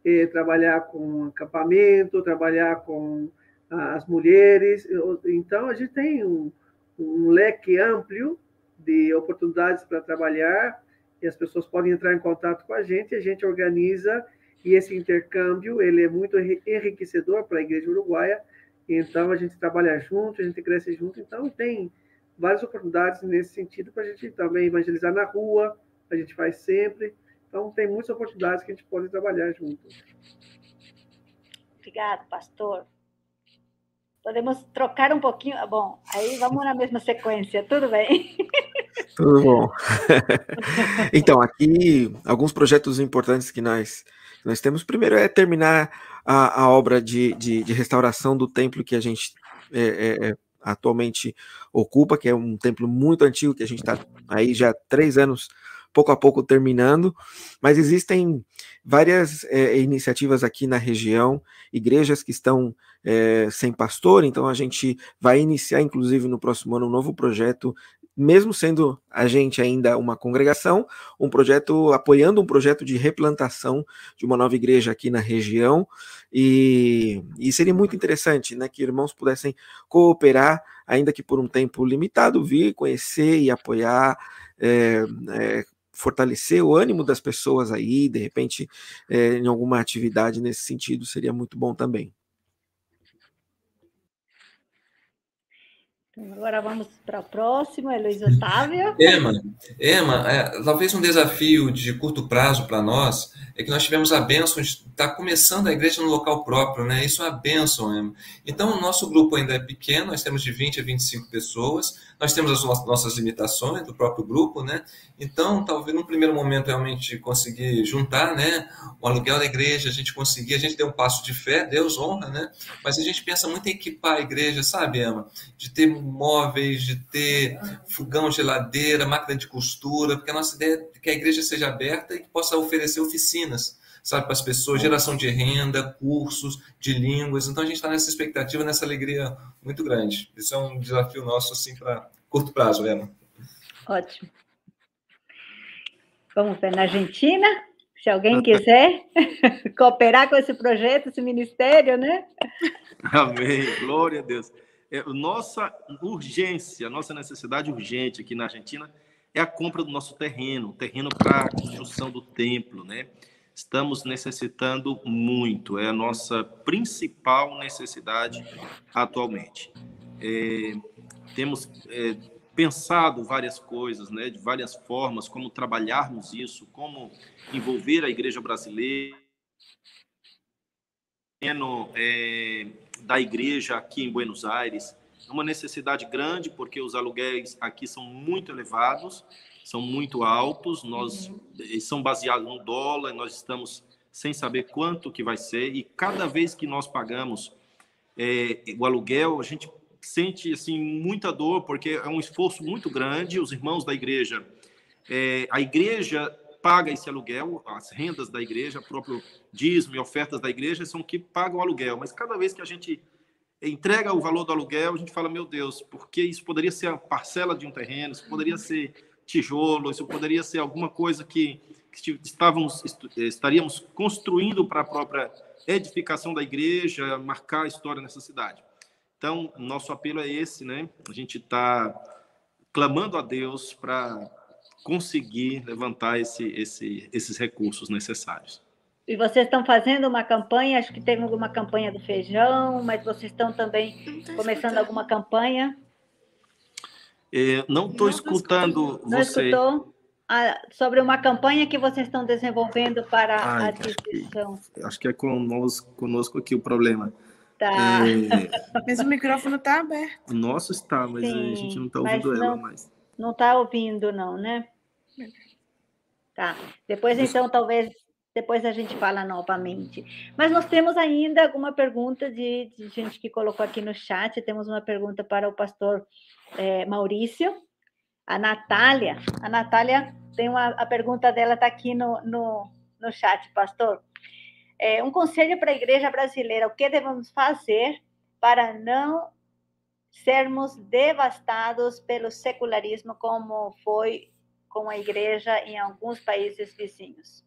eh, trabalhar com acampamento, trabalhar com as mulheres. Então, a gente tem um, um leque amplo de oportunidades para trabalhar e as pessoas podem entrar em contato com a gente, a gente organiza e esse intercâmbio ele é muito enriquecedor para a Igreja Uruguaia. Então, a gente trabalha junto, a gente cresce junto. Então, tem várias oportunidades nesse sentido para a gente também evangelizar na rua, a gente faz sempre. Então, tem muitas oportunidades que a gente pode trabalhar junto. Obrigado, pastor. Podemos trocar um pouquinho? Bom, aí vamos na mesma sequência, tudo bem? Tudo bom. então, aqui, alguns projetos importantes que nós, nós temos. Primeiro é terminar a, a obra de, de, de, restauração do templo que a gente é, é, é atualmente ocupa, que é um templo muito antigo, que a gente está aí já há três anos, pouco a pouco terminando, mas existem várias é, iniciativas aqui na região, igrejas que estão é, sem pastor, então a gente vai iniciar, inclusive, no próximo ano, um novo projeto mesmo sendo a gente ainda uma congregação, um projeto apoiando um projeto de replantação de uma nova igreja aqui na região, e, e seria muito interessante, né, que irmãos pudessem cooperar, ainda que por um tempo limitado, vir conhecer e apoiar, é, é, fortalecer o ânimo das pessoas aí, de repente, é, em alguma atividade nesse sentido, seria muito bom também. Então, agora vamos para o próximo, é Luiz Otávio. Emma, Emma é, talvez um desafio de curto prazo para nós é que nós tivemos a bênção de estar tá começando a igreja no local próprio, né? Isso é uma bênção, Emma. Então, o nosso grupo ainda é pequeno, nós temos de 20 a 25 pessoas, nós temos as nossas limitações do próprio grupo, né? Então, talvez no primeiro momento realmente conseguir juntar, né? O aluguel da igreja, a gente conseguir, a gente deu um passo de fé, Deus honra, né? Mas a gente pensa muito em equipar a igreja, sabe, Emma? De ter móveis, de ter fogão, geladeira, máquina de costura, porque a nossa ideia é que a igreja seja aberta e que possa oferecer oficinas, sabe, para as pessoas, geração de renda, cursos de línguas. Então a gente está nessa expectativa, nessa alegria muito grande. Isso é um desafio nosso, assim, para curto prazo, Emma. Ótimo. Vamos ver na Argentina. Se alguém quiser cooperar com esse projeto, esse ministério, né? Amém. Glória a Deus. É, nossa urgência, nossa necessidade urgente aqui na Argentina é a compra do nosso terreno, terreno para a construção do templo, né? Estamos necessitando muito, é a nossa principal necessidade atualmente. É, temos é, pensado várias coisas, né, de várias formas, como trabalharmos isso, como envolver a igreja brasileira, é, da igreja aqui em Buenos Aires. É uma necessidade grande, porque os aluguéis aqui são muito elevados, são muito altos, nós uhum. são baseados no dólar, nós estamos sem saber quanto que vai ser, e cada vez que nós pagamos é, o aluguel, a gente sente assim muita dor porque é um esforço muito grande. Os irmãos da igreja, é, a igreja paga esse aluguel, as rendas da igreja, próprio dízimo e ofertas da igreja são que pagam o aluguel. Mas cada vez que a gente entrega o valor do aluguel, a gente fala, meu Deus, porque isso poderia ser a parcela de um terreno, isso poderia ser tijolo, isso poderia ser alguma coisa que, que estávamos, estaríamos construindo para a própria edificação da igreja, marcar a história nessa cidade. Então, nosso apelo é esse, né? A gente está clamando a Deus para conseguir levantar esse, esse, esses recursos necessários. E vocês estão fazendo uma campanha, acho que teve alguma campanha do feijão, mas vocês estão também começando alguma campanha? É, não estou escutando não você. Escutou? Ah, sobre uma campanha que vocês estão desenvolvendo para Ai, a aquisição. Acho que, acho que é conosco, conosco aqui o problema. Tá. É... Mas o microfone está aberto. O nosso está, mas Sim, a gente não está ouvindo ela mais. Não está ouvindo, não, né? Tá. Depois, então, talvez depois a gente fala novamente. Mas nós temos ainda alguma pergunta de, de gente que colocou aqui no chat. Temos uma pergunta para o pastor é, Maurício. A Natália. A Natália tem uma. A pergunta dela está aqui no, no, no chat, pastor. É, um conselho para a igreja brasileira: o que devemos fazer para não sermos devastados pelo secularismo, como foi com a igreja em alguns países vizinhos?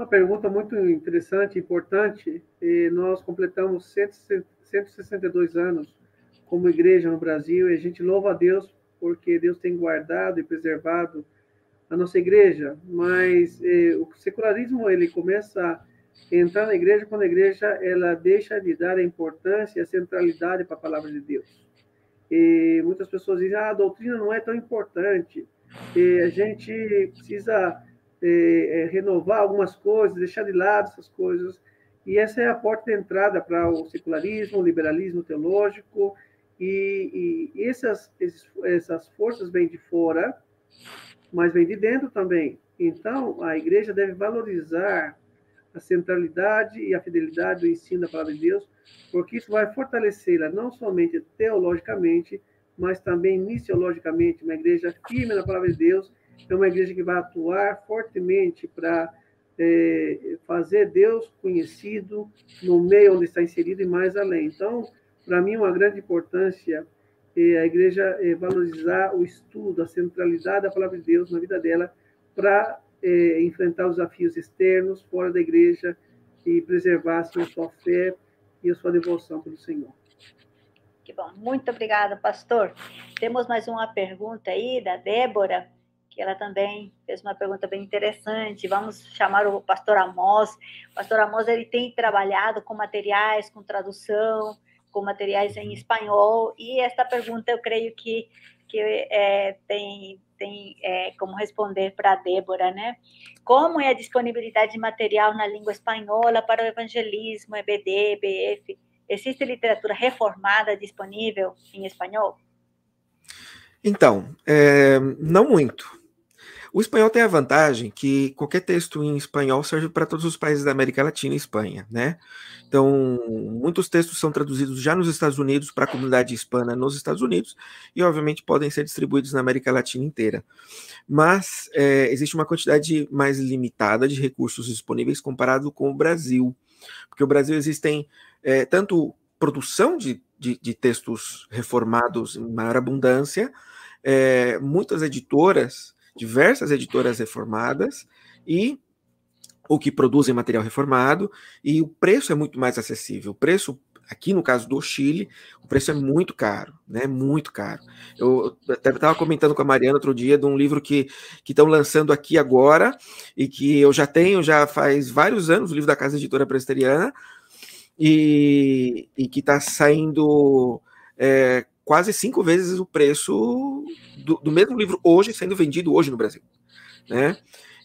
Uma pergunta muito interessante, importante. Nós completamos 162 anos como igreja no Brasil e a gente louva a Deus porque Deus tem guardado e preservado a nossa igreja. Mas eh, o secularismo ele começa entrar na igreja quando a igreja ela deixa de dar a importância e a centralidade para a palavra de Deus. E muitas pessoas dizem, ah, a doutrina não é tão importante, e a gente precisa é, é, renovar algumas coisas, deixar de lado essas coisas, e essa é a porta de entrada para o secularismo, o liberalismo teológico, e, e essas, essas forças vêm de fora, mas vêm de dentro também. Então, a igreja deve valorizar a centralidade e a fidelidade do ensino da palavra de Deus, porque isso vai fortalecê-la não somente teologicamente, mas também missiologicamente. Uma igreja firme na palavra de Deus é uma igreja que vai atuar fortemente para é, fazer Deus conhecido no meio onde está inserido e mais além. Então, para mim, uma grande importância é a igreja é valorizar o estudo, a centralidade da palavra de Deus na vida dela, para é, enfrentar os desafios externos, fora da igreja, e preservar a sua fé e a sua devoção pelo Senhor. Que bom. Muito obrigada, pastor. Temos mais uma pergunta aí da Débora, que ela também fez uma pergunta bem interessante. Vamos chamar o pastor Amos. O pastor Amos ele tem trabalhado com materiais, com tradução, com materiais em espanhol, e esta pergunta eu creio que, que é, tem tem é, como responder para a Débora, né? Como é a disponibilidade de material na língua espanhola para o evangelismo, EBD, EBF? Existe literatura reformada disponível em espanhol? Então, é, não muito. O espanhol tem a vantagem que qualquer texto em espanhol serve para todos os países da América Latina e Espanha, né? Então, muitos textos são traduzidos já nos Estados Unidos para a comunidade hispana nos Estados Unidos e, obviamente, podem ser distribuídos na América Latina inteira. Mas é, existe uma quantidade mais limitada de recursos disponíveis comparado com o Brasil, porque o Brasil existem é, tanto produção de, de, de, textos reformados em maior abundância, é, muitas editoras diversas editoras reformadas e ou que produzem material reformado, e o preço é muito mais acessível. O preço, aqui no caso do Chile, o preço é muito caro, né? Muito caro. Eu estava comentando com a Mariana outro dia de um livro que estão lançando aqui agora, e que eu já tenho, já faz vários anos, o livro da Casa Editora Presbiteriana, e, e que está saindo é, quase cinco vezes o preço do, do mesmo livro hoje, sendo vendido hoje no Brasil. Né?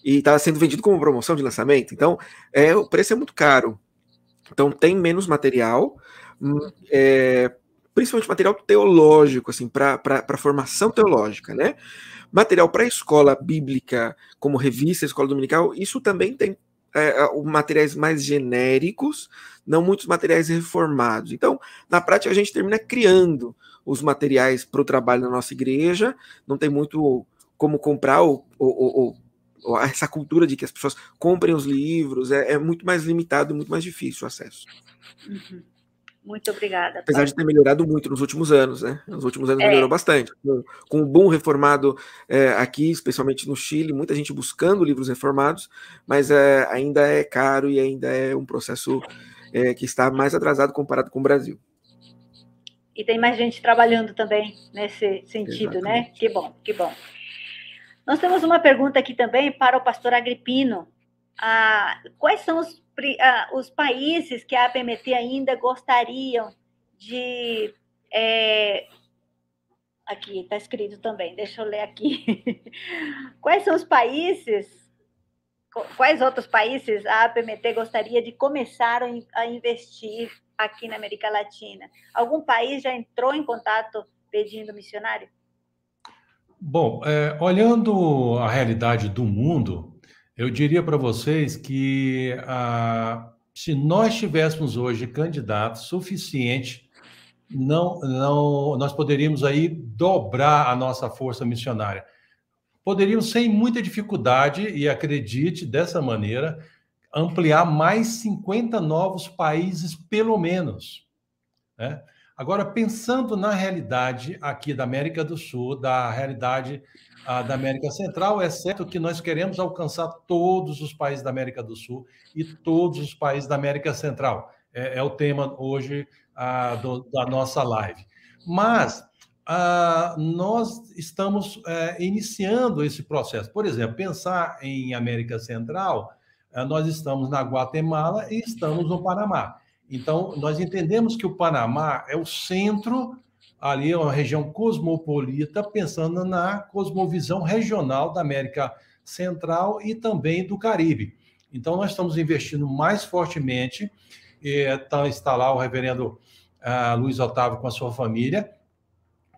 e está sendo vendido como promoção de lançamento. Então, é, o preço é muito caro. Então, tem menos material, é, principalmente material teológico, assim, para formação teológica, né? Material para escola bíblica, como revista, escola dominical, isso também tem é materiais mais genéricos, não muitos materiais reformados. Então, na prática, a gente termina criando os materiais para o trabalho na nossa igreja, não tem muito como comprar ou, ou, ou essa cultura de que as pessoas comprem os livros é, é muito mais limitado, muito mais difícil o acesso. Uhum. Muito obrigada. Apesar de ter melhorado muito nos últimos anos, né? Nos últimos anos é. melhorou bastante. Com, com o boom reformado é, aqui, especialmente no Chile, muita gente buscando livros reformados, mas é, ainda é caro e ainda é um processo é, que está mais atrasado comparado com o Brasil. E tem mais gente trabalhando também nesse sentido, né? Exatamente. né? Que bom, que bom. Nós temos uma pergunta aqui também para o pastor Agripino. Ah, quais são os, ah, os, países que a APMT ainda gostariam de. É, aqui está escrito também, deixa eu ler aqui. quais são os países, quais outros países a APMT gostaria de começar a investir aqui na América Latina? Algum país já entrou em contato pedindo missionário? Bom, é, olhando a realidade do mundo, eu diria para vocês que ah, se nós tivéssemos hoje candidatos suficientes, não, não, nós poderíamos aí dobrar a nossa força missionária. Poderíamos, sem muita dificuldade, e acredite dessa maneira, ampliar mais 50 novos países, pelo menos. Né? Agora, pensando na realidade aqui da América do Sul, da realidade uh, da América Central, é certo que nós queremos alcançar todos os países da América do Sul e todos os países da América Central. É, é o tema hoje uh, do, da nossa live. Mas uh, nós estamos eh, iniciando esse processo. Por exemplo, pensar em América Central, nós estamos na Guatemala e estamos no Panamá. Então, nós entendemos que o Panamá é o centro, ali é uma região cosmopolita, pensando na cosmovisão regional da América Central e também do Caribe. Então, nós estamos investindo mais fortemente. Tá, está lá o reverendo uh, Luiz Otávio com a sua família.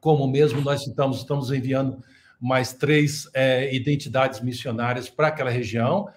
Como mesmo nós estamos, estamos enviando mais três é, identidades missionárias para aquela região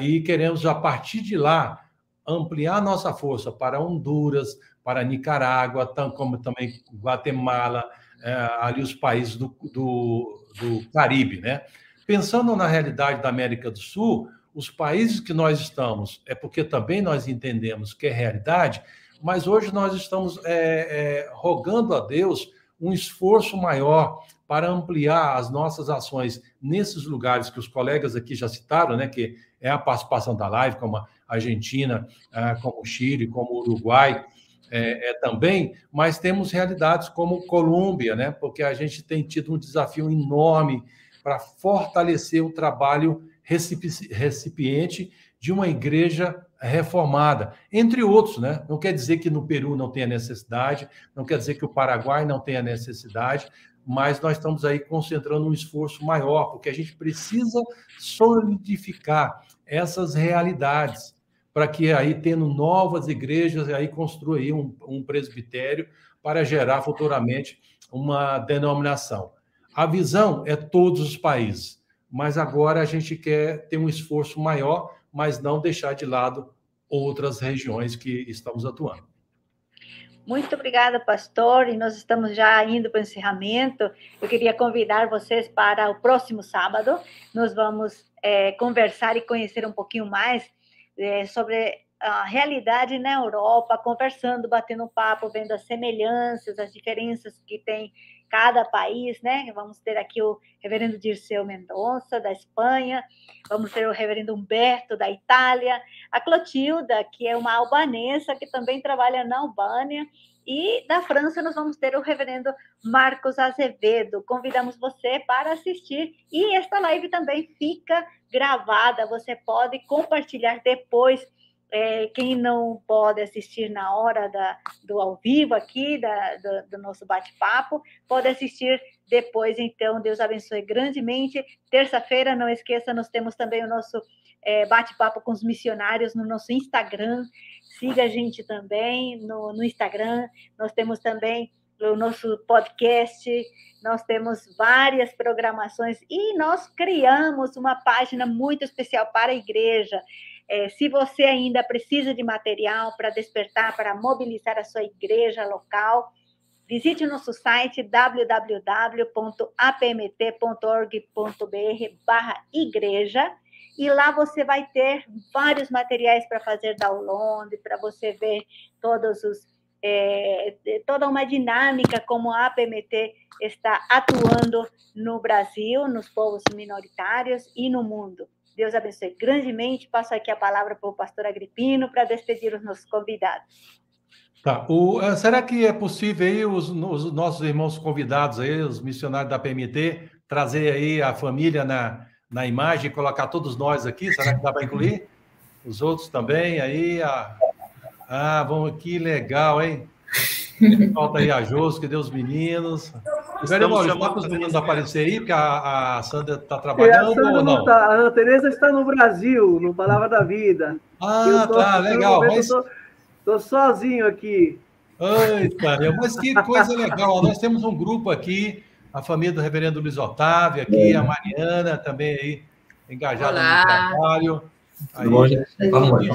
e queremos, a partir de lá, ampliar nossa força para Honduras, para Nicarágua, como também Guatemala, é, ali os países do, do, do Caribe, né? Pensando na realidade da América do Sul, os países que nós estamos, é porque também nós entendemos que é realidade, mas hoje nós estamos é, é, rogando a Deus um esforço maior para ampliar as nossas ações nesses lugares que os colegas aqui já citaram, né, que é a participação da live, como a Argentina, ah, como o Chile, como o Uruguai, é, é, também, mas temos realidades como Colômbia, né? Porque a gente tem tido um desafio enorme para fortalecer o trabalho recipiente de uma igreja reformada, entre outros, né? Não quer dizer que no Peru não tenha necessidade, não quer dizer que o Paraguai não tenha necessidade, mas nós estamos aí concentrando um esforço maior, porque a gente precisa solidificar essas realidades para que aí, tendo novas igrejas, aí construa aí um, um presbitério para gerar futuramente uma denominação. A visão é todos os países, mas agora a gente quer ter um esforço maior, mas não deixar de lado outras regiões que estamos atuando. Muito obrigada, pastor. E nós estamos já indo para o encerramento. Eu queria convidar vocês para o próximo sábado. Nós vamos é, conversar e conhecer um pouquinho mais é, sobre a realidade na Europa, conversando, batendo papo, vendo as semelhanças, as diferenças que tem cada país, né? Vamos ter aqui o reverendo Dirceu Mendonça, da Espanha, vamos ter o reverendo Humberto, da Itália, a Clotilda, que é uma albanesa que também trabalha na Albânia, e da França nós vamos ter o reverendo Marcos Azevedo. Convidamos você para assistir. E esta live também fica gravada, você pode compartilhar depois é, quem não pode assistir na hora da, do ao vivo aqui, da, do, do nosso bate-papo, pode assistir depois. Então, Deus abençoe grandemente. Terça-feira, não esqueça, nós temos também o nosso é, bate-papo com os missionários no nosso Instagram. Siga a gente também no, no Instagram. Nós temos também o nosso podcast, nós temos várias programações e nós criamos uma página muito especial para a igreja. É, se você ainda precisa de material para despertar, para mobilizar a sua igreja local, visite nosso site www.apmt.org.br barra igreja e lá você vai ter vários materiais para fazer download, para você ver todos os é, toda uma dinâmica como a APMT está atuando no Brasil, nos povos minoritários e no mundo. Deus abençoe grandemente. Passo aqui a palavra para o pastor Agripino para despedir os nossos convidados. Tá. O, eh, será que é possível aí os, os, nossos irmãos convidados aí, os missionários da PMT, trazer aí a família na, na imagem, colocar todos nós aqui? Será que dá para incluir? Os outros também aí? A... Ah, vamos, que legal, hein? Falta aí a Josi, que deu os meninos. Velho Maurício, para os meninos aparecer aí, porque a, a Sandra está trabalhando é, ou não? Tá, a Ana Tereza está no Brasil, no Palavra da Vida. Ah, tô, tá, legal. Mas... Estou sozinho aqui. Eita, mas que coisa legal. Nós temos um grupo aqui, a família do reverendo Luiz Otávio aqui, a Mariana também aí, engajada Olá. no trabalho. Aí,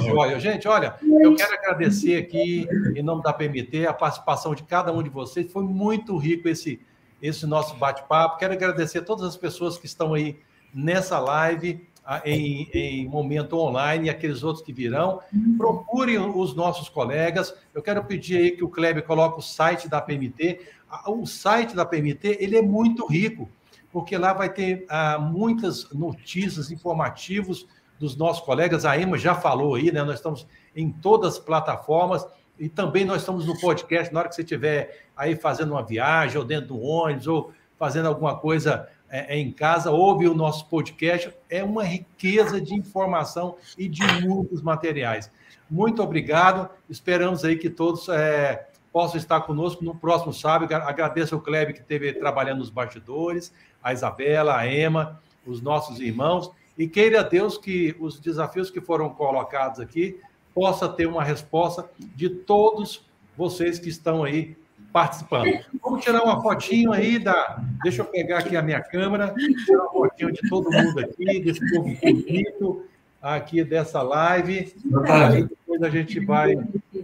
joia. Gente, olha, eu quero agradecer aqui, em nome da PMT, a participação de cada um de vocês. Foi muito rico esse, esse nosso bate-papo. Quero agradecer a todas as pessoas que estão aí nessa live, em, em, momento online, e aqueles outros que virão. Procurem os nossos colegas. Eu quero pedir aí que o Kleber coloque o site da PMT. O site da PMT ele é muito rico, porque lá vai ter ah, muitas notícias, informativos dos nossos colegas. A Emma já falou aí, né? Nós estamos em todas as plataformas e também nós estamos no podcast. Na hora que você estiver aí fazendo uma viagem, ou dentro do ônibus, ou fazendo alguma coisa é, é, em casa, ouve o nosso podcast. É uma riqueza de informação e de muitos materiais. Muito obrigado. Esperamos aí que todos é, possam estar conosco no próximo sábado. Agradeço ao Kleber que esteve trabalhando nos bastidores, a Isabela, a Emma, os nossos irmãos. E queira Deus que os desafios que foram colocados aqui possa ter uma resposta de todos vocês que estão aí participando. Vamos tirar uma fotinho aí da. Deixa eu pegar aqui a minha câmera, tirar uma fotinho de todo mundo aqui, desse povo bonito aqui dessa live. Aí depois a gente vai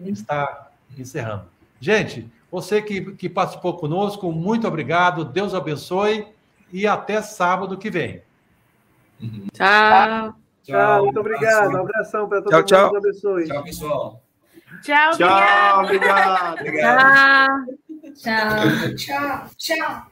estar encerrando. Gente, você que, que participou conosco, muito obrigado, Deus abençoe e até sábado que vem. Tchau. Tchau, muito obrigado. Um abração para todos. Tchau, tchau. Deus abençoe. Tchau, pessoal. Tchau, tchau obrigado. obrigado. Tchau. Tchau. Tchau, tchau.